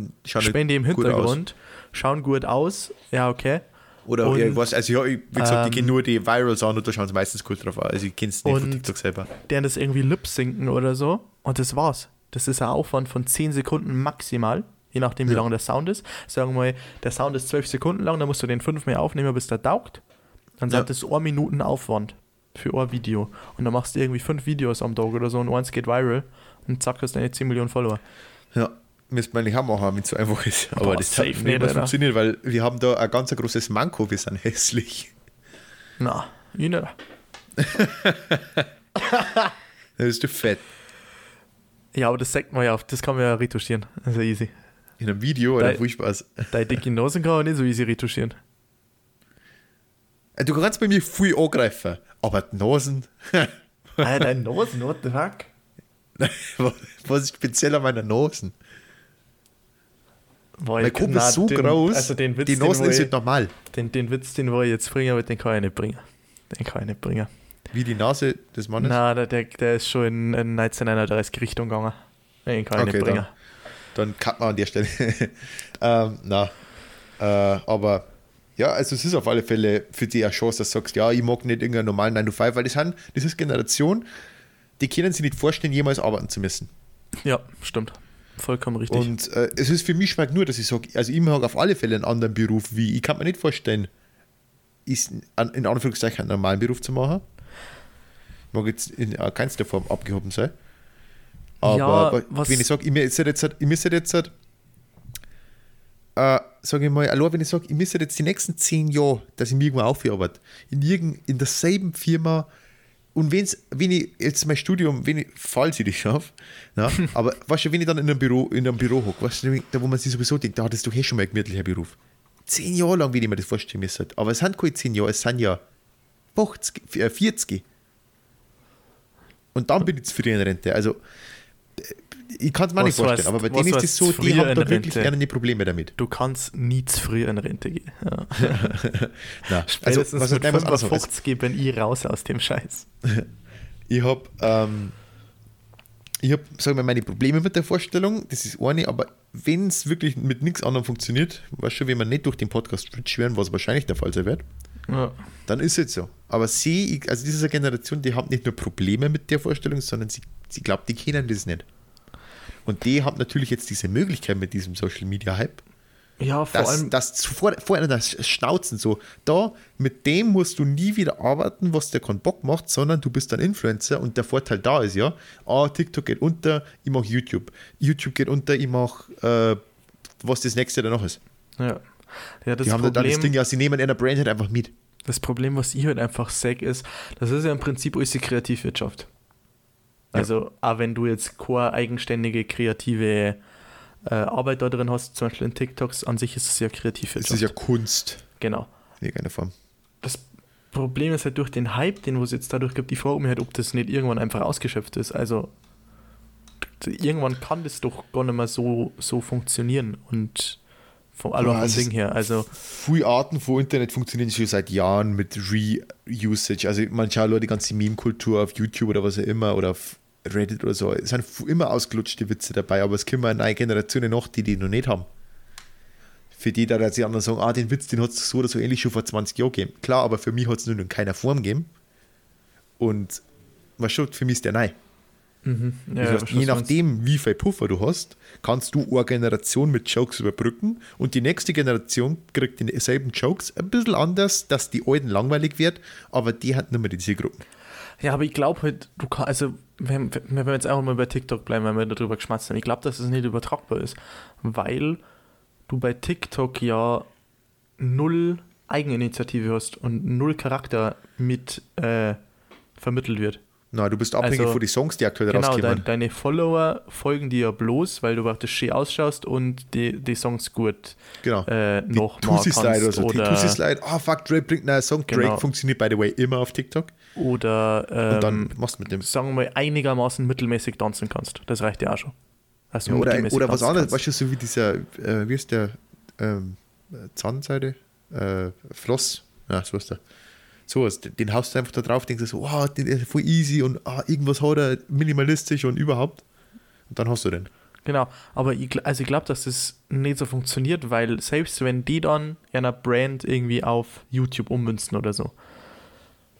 die im. Hintergrund, schauen gut aus. Ja, okay. Oder Und, ja, ich also ja, ich, wie gesagt, ich ähm, kenne nur die Virals an und da schauen sie meistens gut drauf aus. Also ich kenne es nicht von TikTok selber. deren das irgendwie lip sinken oder so. Und das war's. Das ist ein Aufwand von 10 Sekunden maximal, je nachdem, wie Ja. lang der Sound ist. Sagen wir mal, der Sound ist 12 Sekunden lang, dann musst du den fünfmal aufnehmen, bis der taugt. Dann sagt das ein Minuten Aufwand für ein Video. Und dann machst du irgendwie fünf Videos am Tag oder so und eins geht viral und zack, hast du deine 10 Millionen Follower. Ja, müsste man nicht auch machen, wenn es so einfach ist. Aber Boah, das safe hat nicht nicht, mehr funktioniert, weil wir haben da ein ganz großes Manko, wir sind hässlich. Na, ich nicht. Da bist du fett. Ja, aber das sagt man ja, das kann man ja retuschieren. Also easy. In einem Video oder Nein. viel Spaß. Deine dicke Nase kann man nicht so easy retuschieren. Äh, Du kannst bei mir viel angreifen, aber die Nasen, Alter, deine Nase, what the fuck? was ist speziell an meiner Nasen? Boah, Mein ich- Kopf na, ist so den- groß, Also den Witz, die ich, nicht normal. den, den Witz, den wollte ich jetzt bringen, aber den kann ich nicht bringen. Den kann ich nicht bringen. Wie die Nase des Mannes. Na, der, der, der ist schon in, in 1931 Richtung gegangen. Den kann ich Okay, nicht bringen. Dann cut man an der Stelle. ähm, na, äh, aber ja, also es ist auf alle Fälle für dich eine Chance, dass du sagst, ja, ich mag nicht irgendeinen normalen 9 to 5, weil das, sind, das ist Generation, die können sich nicht vorstellen, jemals arbeiten zu müssen. Ja, stimmt. Vollkommen richtig. Und äh, es ist für mich schmeckt nur, dass ich sage, also ich mag auf alle Fälle einen anderen Beruf, wie ich kann mir nicht vorstellen, ist in Anführungszeichen einen normalen Beruf zu machen. Ich mag jetzt in äh, keinster Form abgehoben sein. Aber Ja, wenn ich sage, ich müsste jetzt, ich müsste jetzt äh, sage ich mal, allein wenn ich sage, ich müsste jetzt die nächsten zehn Jahre, dass ich mich irgendwo aufgearbeitet, in, irgend, in derselben Firma und wenn's, wenn ich jetzt mein Studium, wenn ich, falls ich das schaffe, na, aber weißt du, wenn ich dann in einem Büro, in einem Büro hocke, weißt du, da wo man sich sowieso denkt, da hattest du eh schon mal ein gemütlicher Beruf. Zehn Jahre lang, wie ich mir das vorstellen müsste. Aber es sind keine zehn Jahre, es sind ja 50, äh, 40. Und dann bin ich zu früh in Rente. Also, äh, ich kann es mir Was nicht vorstellen, heißt- aber bei was denen ist es so, die haben da wirklich keine Probleme damit. du kannst nie zu früh in Rente gehen. Ja. Na, Spätestens was mit nein, was anderes. 55 bin ich raus aus dem Scheiß. Ich habe, ähm, ich habe, sagen wir, meine Probleme mit der Vorstellung. Das ist eine, aber wenn es wirklich mit nichts anderem funktioniert, weißt schon, wenn man nicht durch den Podcast rich werden, was wahrscheinlich der Fall sein wird, Ja. dann ist es so. Aber sie, also diese Generation, die haben nicht nur Probleme mit der Vorstellung, sondern sie, sie glaubt, die kennen das nicht. Und die haben natürlich jetzt diese Möglichkeit mit diesem Social Media Hype, Ja, vor dass, allem. dass vor, vor einer das Schnauzen so, da, mit dem musst du nie wieder arbeiten, was der keinen Bock macht, sondern du bist ein Influencer und der Vorteil da ist ja, ah, TikTok geht unter, ich mache YouTube. YouTube geht unter, ich mache, äh, was das nächste danach ist. Ja. Ja, das die haben dann das Ding, ja, sie nehmen einer Brand halt einfach mit. das Problem, was ich halt einfach sage, ist, das ist ja im Prinzip unsere Kreativwirtschaft. Also auch wenn du jetzt keine eigenständige, kreative äh, Arbeit da drin hast, zum Beispiel in TikToks, an sich ist es ja kreativ. Es ist ja Kunst Genau. in irgendeiner Form. Das Problem ist halt durch den Hype, den es jetzt dadurch gibt, die Frage mich halt, ob das nicht irgendwann einfach ausgeschöpft ist. Also irgendwann kann das doch gar nicht mehr so, so funktionieren und vom Ja, vom es Ding her. Also Viele Arten von Internet funktionieren schon seit Jahren mit Reusage. Also man schaut nur die ganze Meme-Kultur auf YouTube oder was auch immer oder auf Reddit oder so. Es sind immer ausgelutschte Witze dabei, aber es kommen eine neue Generationen noch, die die noch nicht haben. Für die, da die anderen sagen, ah, den Witz, den hat es so oder so ähnlich schon vor 20 Jahren gegeben. Klar, aber für mich hat es nur in keiner Form gegeben. Und was schon, für mich ist der neu. Mhm. ja, Das heißt, je nachdem, wie viel Puffer du hast, kannst du eine Generation mit Jokes überbrücken und die nächste Generation kriegt dieselben Jokes ein bisschen anders, dass die alten langweilig wird, aber die hat nicht mehr die Zielgruppen. Ja, aber ich glaube halt, du kannst, also, wenn, wenn wenn wir jetzt einfach mal bei TikTok bleiben, wenn wir darüber geschmatzt haben, ich glaube, dass es nicht übertragbar ist, weil du bei TikTok ja null Eigeninitiative hast und null Charakter mit äh, vermittelt wird. Na, du bist abhängig Also, von den Songs, die aktuell Genau, rauskommen. dein, deine Follower folgen dir ja bloß, weil du praktisch schön ausschaust und die, die Songs gut genau. äh, Die noch Tussi Slide oder so. Die oder, Tussi Slide, ah fuck, Drake bringt einen Song. Drake Genau. funktioniert, by the way, immer auf TikTok. oder Und ähm, dann machst du mit dem. sagen wir mal, einigermaßen mittelmäßig tanzen kannst. Das reicht ja auch schon. Also Ja, oder oder was anderes, kannst. weißt du, so wie dieser, äh, wie ist der, ähm, äh, Zahnseide? Äh, Floss, ja, so ist der. So was, den- haust du einfach da drauf, denkst du so, wow, den ist voll easy und ah, irgendwas hat er minimalistisch und überhaupt. Und dann hast du den. Genau, aber ich, also ich glaube, dass das nicht so funktioniert, weil selbst wenn die dann einer Brand irgendwie auf YouTube ummünzen oder so,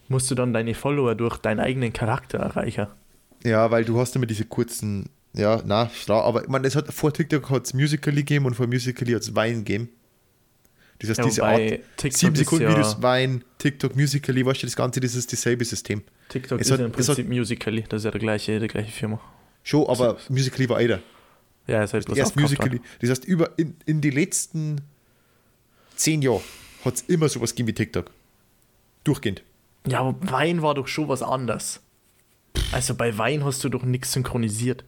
musst du dann deine Follower durch deinen eigenen Charakter erreichen. Ja, weil du hast immer diese kurzen, ja, na, aber ich meine, es hat vor TikTok hat es Musical.ly gegeben und vor Musical.ly hat es Wein gegeben. Das heißt, Ja, diese Art, TikTok 7 ist Sekunden ja- Videos, Wein, TikTok, Musical.ly, weißt du, das Ganze, das ist dasselbe System. TikTok Es ist hat- ja im es hat- Prinzip Musical.ly, das ist ja der gleiche, die gleiche Firma. Schon, aber Musical.ly war einer. Ja, es heißt bloß Erst Musical.ly. Das heißt, über, in, in die letzten zehn Jahren hat es immer sowas gegeben wie TikTok. Durchgehend. Ja, aber Wein war doch schon was anderes. Also bei Wein hast du doch nichts synchronisiert.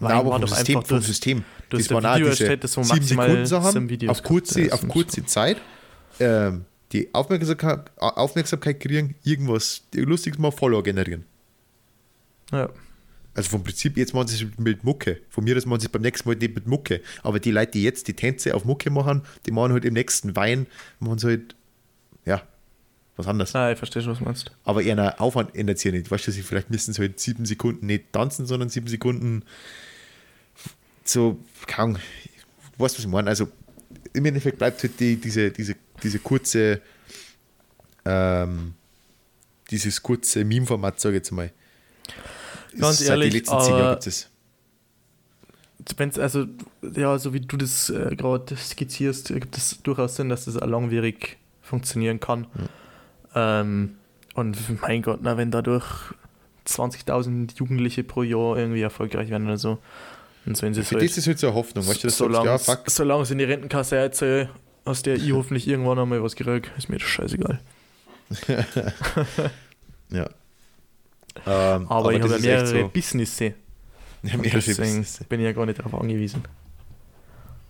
Nein, aber vom System, vom das- System. du hast das Video diese erstellt, das so sieben maximal Sekunden Sachen sieben Videos auf kurze, auf kurze Zeit. Ähm, die Aufmerksamkeit, Aufmerksamkeit kriegen, irgendwas Lustiges mal Follower generieren. Ja. Also vom Prinzip, jetzt machen sie es mit Mucke. Von mir das machen sie es beim nächsten Mal nicht mit Mucke. Aber die Leute, die jetzt die Tänze auf Mucke machen, die machen halt im nächsten Wein, machen sie halt, was anderes. Ah, ich verstehe schon, was du meinst. Aber eher Aufwand ändert sich ja nicht. Weißt du, sie vielleicht müssen sie halt sieben Sekunden nicht tanzen, sondern sieben Sekunden so, kaum, weißt du, was ich meine? Also im Endeffekt bleibt halt die, diese, diese, diese kurze, ähm, dieses kurze Meme-Format, sage ich jetzt mal. Ganz Seit ehrlich, die letzten zehn Jahren aber- gibt es. Wenn's, also, ja, so wie du das äh, gerade skizzierst, gibt es durchaus Sinn, dass das auch langwierig funktionieren kann. Ähm, und mein Gott, na, wenn dadurch 20.000 Jugendliche pro Jahr irgendwie erfolgreich werden oder so, und so in Für das ist halt so eine Hoffnung, weißt du, sagst, solange ja, fuck, solange es in die Rentenkasse einzahle, aus der ich hoffentlich irgendwann einmal was kriege, ist mir das scheißegal. ja. Ähm, Aber, ich das habe ja mehrere so- Businesse. Ja, mehrere deswegen Businesse. bin ich ja gar nicht darauf angewiesen.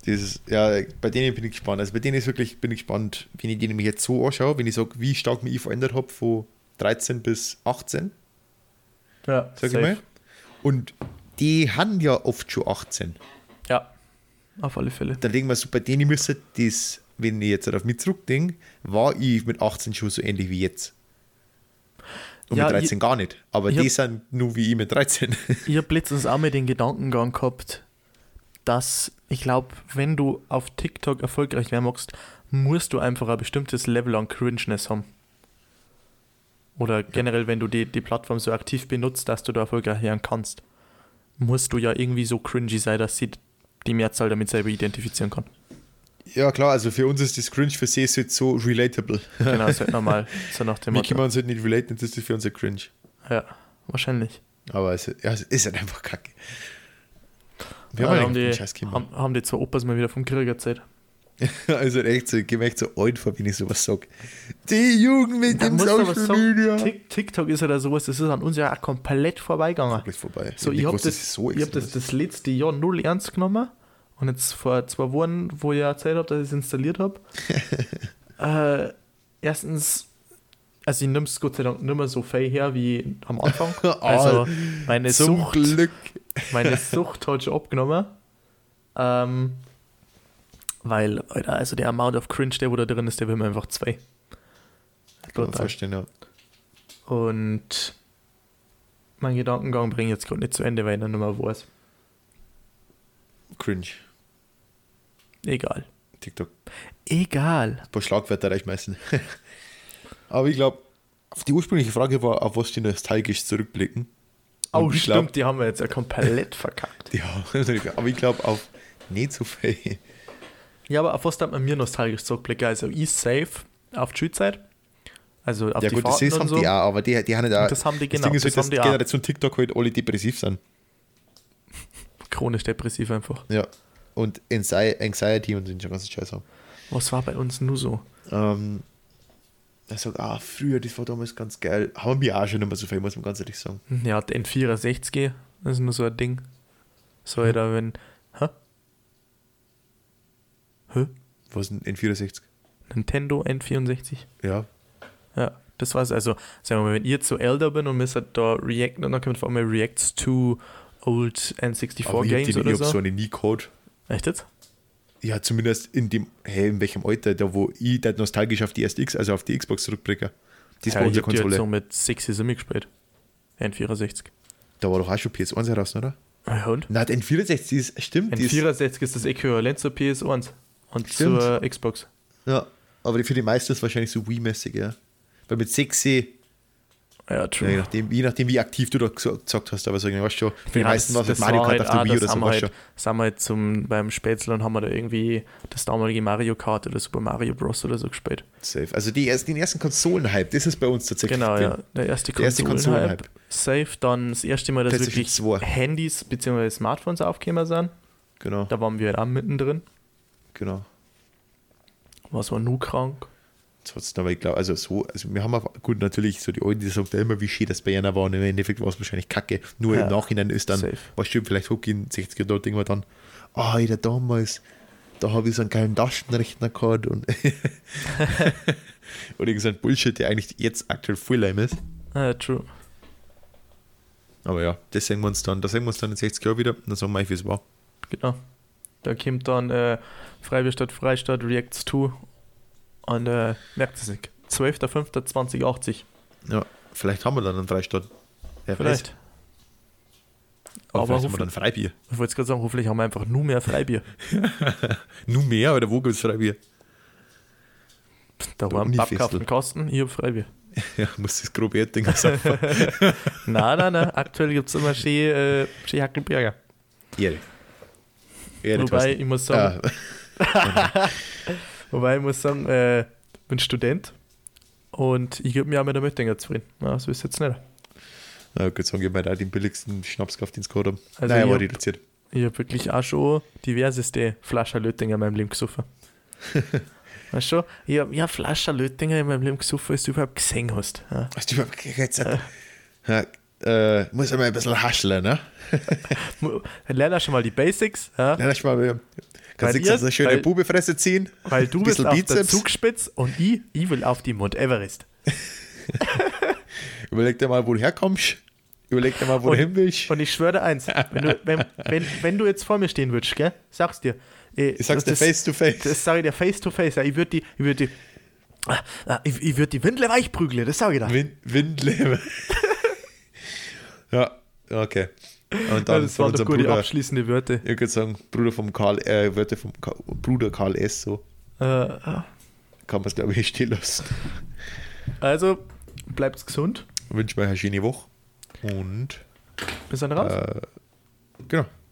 Dieses, ja, bei denen bin ich gespannt. Also bei denen ist wirklich, bin ich gespannt, wenn ich die nämlich jetzt so anschaue, wenn ich sage, wie stark mich ich verändert habe von 13 bis 18, Ja, sag ich mal. Und die haben ja oft schon 18. Ja, auf alle Fälle. Dann denken wir so, bei denen müsste das, wenn ich jetzt auf mich zurückdenke, war ich mit 18 schon so ähnlich wie jetzt. Und Ja, mit 13 gar nicht. Aber ich die hab- sind nur wie ich mit 13. Ich habe letztens auch mal den Gedankengang gehabt, dass ich glaube, wenn du auf TikTok erfolgreich werden magst, musst du einfach ein bestimmtes Level an Cringeness haben. Oder generell, wenn du die, die Plattform so aktiv benutzt, dass du da erfolgreich werden kannst, musst du ja irgendwie so cringy sein, dass sie die Mehrzahl damit selber identifizieren kann. ja, klar, also für uns ist das Cringe für sie jetzt so relatable. Genau, ist halt normal. So nach dem Wir können uns halt nicht relaten, das ist für uns ein Cringe. Ja, wahrscheinlich. Aber es, ja, es ist halt einfach kacke. Wir Ja, haben, haben, haben die, den scheiß Kinder. haben, haben die zwei Opas mal wieder vom Krieg erzählt. Also echt so, ich geh mir echt so alt vor, wenn ich sowas sag. Die Jugend mit Da dem Social Media. Tik- TikTok ist ja da sowas, das ist an uns ja auch komplett vorbeigegangen. Komplett vorbei. So, ich habe das, so ich hab das, das letzte Jahr null ernst genommen und jetzt vor zwei Wochen, wo ich erzählt habe, dass ich es installiert habe, äh, erstens, also ich nehme es Gott sei Dank nicht mehr so viel her wie am Anfang. Also meine. Zum Sucht, Glück. Meine Sucht schon abgenommen. Ähm, weil, Alter, also der Amount of Cringe, der wo da drin ist, der will mir einfach zwei. Kann man verstehen, ja. Und mein Gedankengang bringe ich jetzt gerade nicht zu Ende, weil ich nicht mehr weiß. Cringe. Egal. TikTok. Egal. Ein paar Schlagwörter reinschmeißen. Aber ich glaube, die ursprüngliche Frage war, auf was die nostalgisch zurückblicken. Oh, Und stimmt, glaub- die haben wir jetzt ja komplett verkackt. Ja, aber ich glaube auf nicht so viel. Ja, aber auf was darf man mir nostalgisch zurückblicken? Also, ich safe auf die Schulzeit. Also auf ja die gut, das Fahrten ist, und haben so. die auch, aber die, die haben. Und das haben die genau, Ding ist das halt, haben dass die. Generation TikTok halt alle depressiv sind. Chronisch depressiv einfach. Ja. Und Anxi- Anxiety und den ganzen Scheiß haben. Was war bei uns nur so? Ähm, er sagt, ah, früher, das war damals ganz geil. Haben wir auch schon nicht mehr so viel, muss man ganz ehrlich sagen. Ja, der N64, das ist nur so ein Ding. So, Hm. Alter, wenn. Hä? Hä? Was ein N64? Nintendo N64? Ja. Ja, das war's. Also, sagen wir mal, wenn ihr zu älter bin und müsst da reacten und dann kommt vor allem Reacts to old N64 Aber ich hab, Games die, oder ich hab so. so eine nie gehabt. Echt jetzt? Ja, zumindest in dem, hey, in welchem Alter, da wo ich da nostalgisch auf die SX, also auf die Xbox zurückblicke. Das ja, war ich unsere halt Konsole. so mit 6 Simi gespielt. N64. Da war doch auch schon PS1 heraus, oder? Ja, und? Nein, der N64 die ist, stimmt, die ist, N64 ist das Äquivalent zur PS1 und Stimmt. zur Xbox. ja, aber für die meisten ist wahrscheinlich so Wii-mäßig, ja. Weil mit 6 Ja, ja, true. je, nachdem, je nachdem, wie aktiv du da gesagt hast, aber so, weißt du schon, für die meisten war es das- halt Mario das Kart war auf der halt Wii oder das so, halt, sind wir halt zum, beim Spätzle und haben wir da irgendwie das damalige Mario Kart oder Super Mario Bros. oder so gespielt. Safe. Also die den ersten Konsolen-Hype, das ist bei uns tatsächlich. Genau, ja. Der erste Konsolen-Hype. Konsolen-Hype. Safe, dann das erste Mal, dass wirklich 2. Handys bzw. Smartphones aufgekommen sind. Genau, Da waren wir halt auch mittendrin. genau. Was war nur krank? Trotzdem, aber ich glaube, also so, also wir haben auch, gut, natürlich, so die Alten, die sagen immer, wie schön das bei einer war, und im Endeffekt war es wahrscheinlich kacke. Nur Ja, im Nachhinein ist dann, safe. was stimmt, vielleicht hochgehen, 60er dort irgendwann dann, ah, oh, damals, da habe ich so einen geilen Taschenrechner gehabt und oder irgend so ein Bullshit, der eigentlich jetzt aktuell voll lame ist. Ah, ja, true. Aber ja, das sehen wir uns dann, da sehen wir uns dann in 60 Jahren wieder und dann sagen wir wie es war. Genau. Da kommt dann äh, Freibier statt Freistadt Reacts 2 und äh, merkt es nicht. 12.05.2080. Ja, vielleicht haben wir dann einen Freistaat. Wer Vielleicht. Weiß. Aber, Aber vielleicht haben wir dann Freibier. Ich wollte gerade sagen, hoffentlich haben wir einfach nur mehr Freibier. Nur mehr oder wo gibt es Freibier? Da Der war ein Unifestel. Pappkasten Kasten, ich hab Freibier. Ja, muss das grobe Erding sagen. nein, nein, nein. Aktuell gibt es immer schön, äh, schön Hackelberger. Ehre. Ehre, Wobei, ich muss sagen, Ja, wobei ich muss sagen, äh, bin Student und ich gebe mir auch mit der Möttinger zufrieden. Ja, so ist jetzt nicht. ja, gut sagen, ich habe da den billigsten Schnaps gekauft, den es gehabt haben. Also Nein, ich war hab- reduziert. Ich habe wirklich auch schon diverseste Flaschen Löttinger in meinem Leben gesoffen. weißt du, ich habe ja Flaschen Löttinger in meinem Leben gesoffen, als du überhaupt gesehen hast. Ja. Hast du überhaupt jetzt? Ja, äh, muss einmal ein bisschen hascheln, ne? Lern schon mal die Basics, ja, Ja, lass mal, kannst du ihr- jetzt eine schöne weil- Bubefresse ziehen? weil du bist auf der Bizeps. Zugspitze und ich, ich will auf die Mount Everest. Überleg dir mal, wo du herkommst. Überleg dir mal, wo du Und- hin willst. Und ich schwöre dir eins, wenn du, wenn, wenn, wenn du jetzt vor mir stehen würdest, gell, sag's dir. äh, Ich sag's dir face to face. Das sage ich dir face to face. Ja, ich würde die, ich würde die, ich, ich würde die Windle weich prügeln, das sage ich dir. Wind, Windlebe. ja, okay. Und Ja, dann das von waren doch gute Bruder, abschließende Wörter. ich würde sagen, Bruder vom Karl, äh, Wörter vom Ka Bruder Karl S. So Äh, ah. kann man es, glaube ich, stehen lassen. also, bleibt's gesund. Wünsche mir eine schöne Woche. Und Wir sind raus. äh, genau,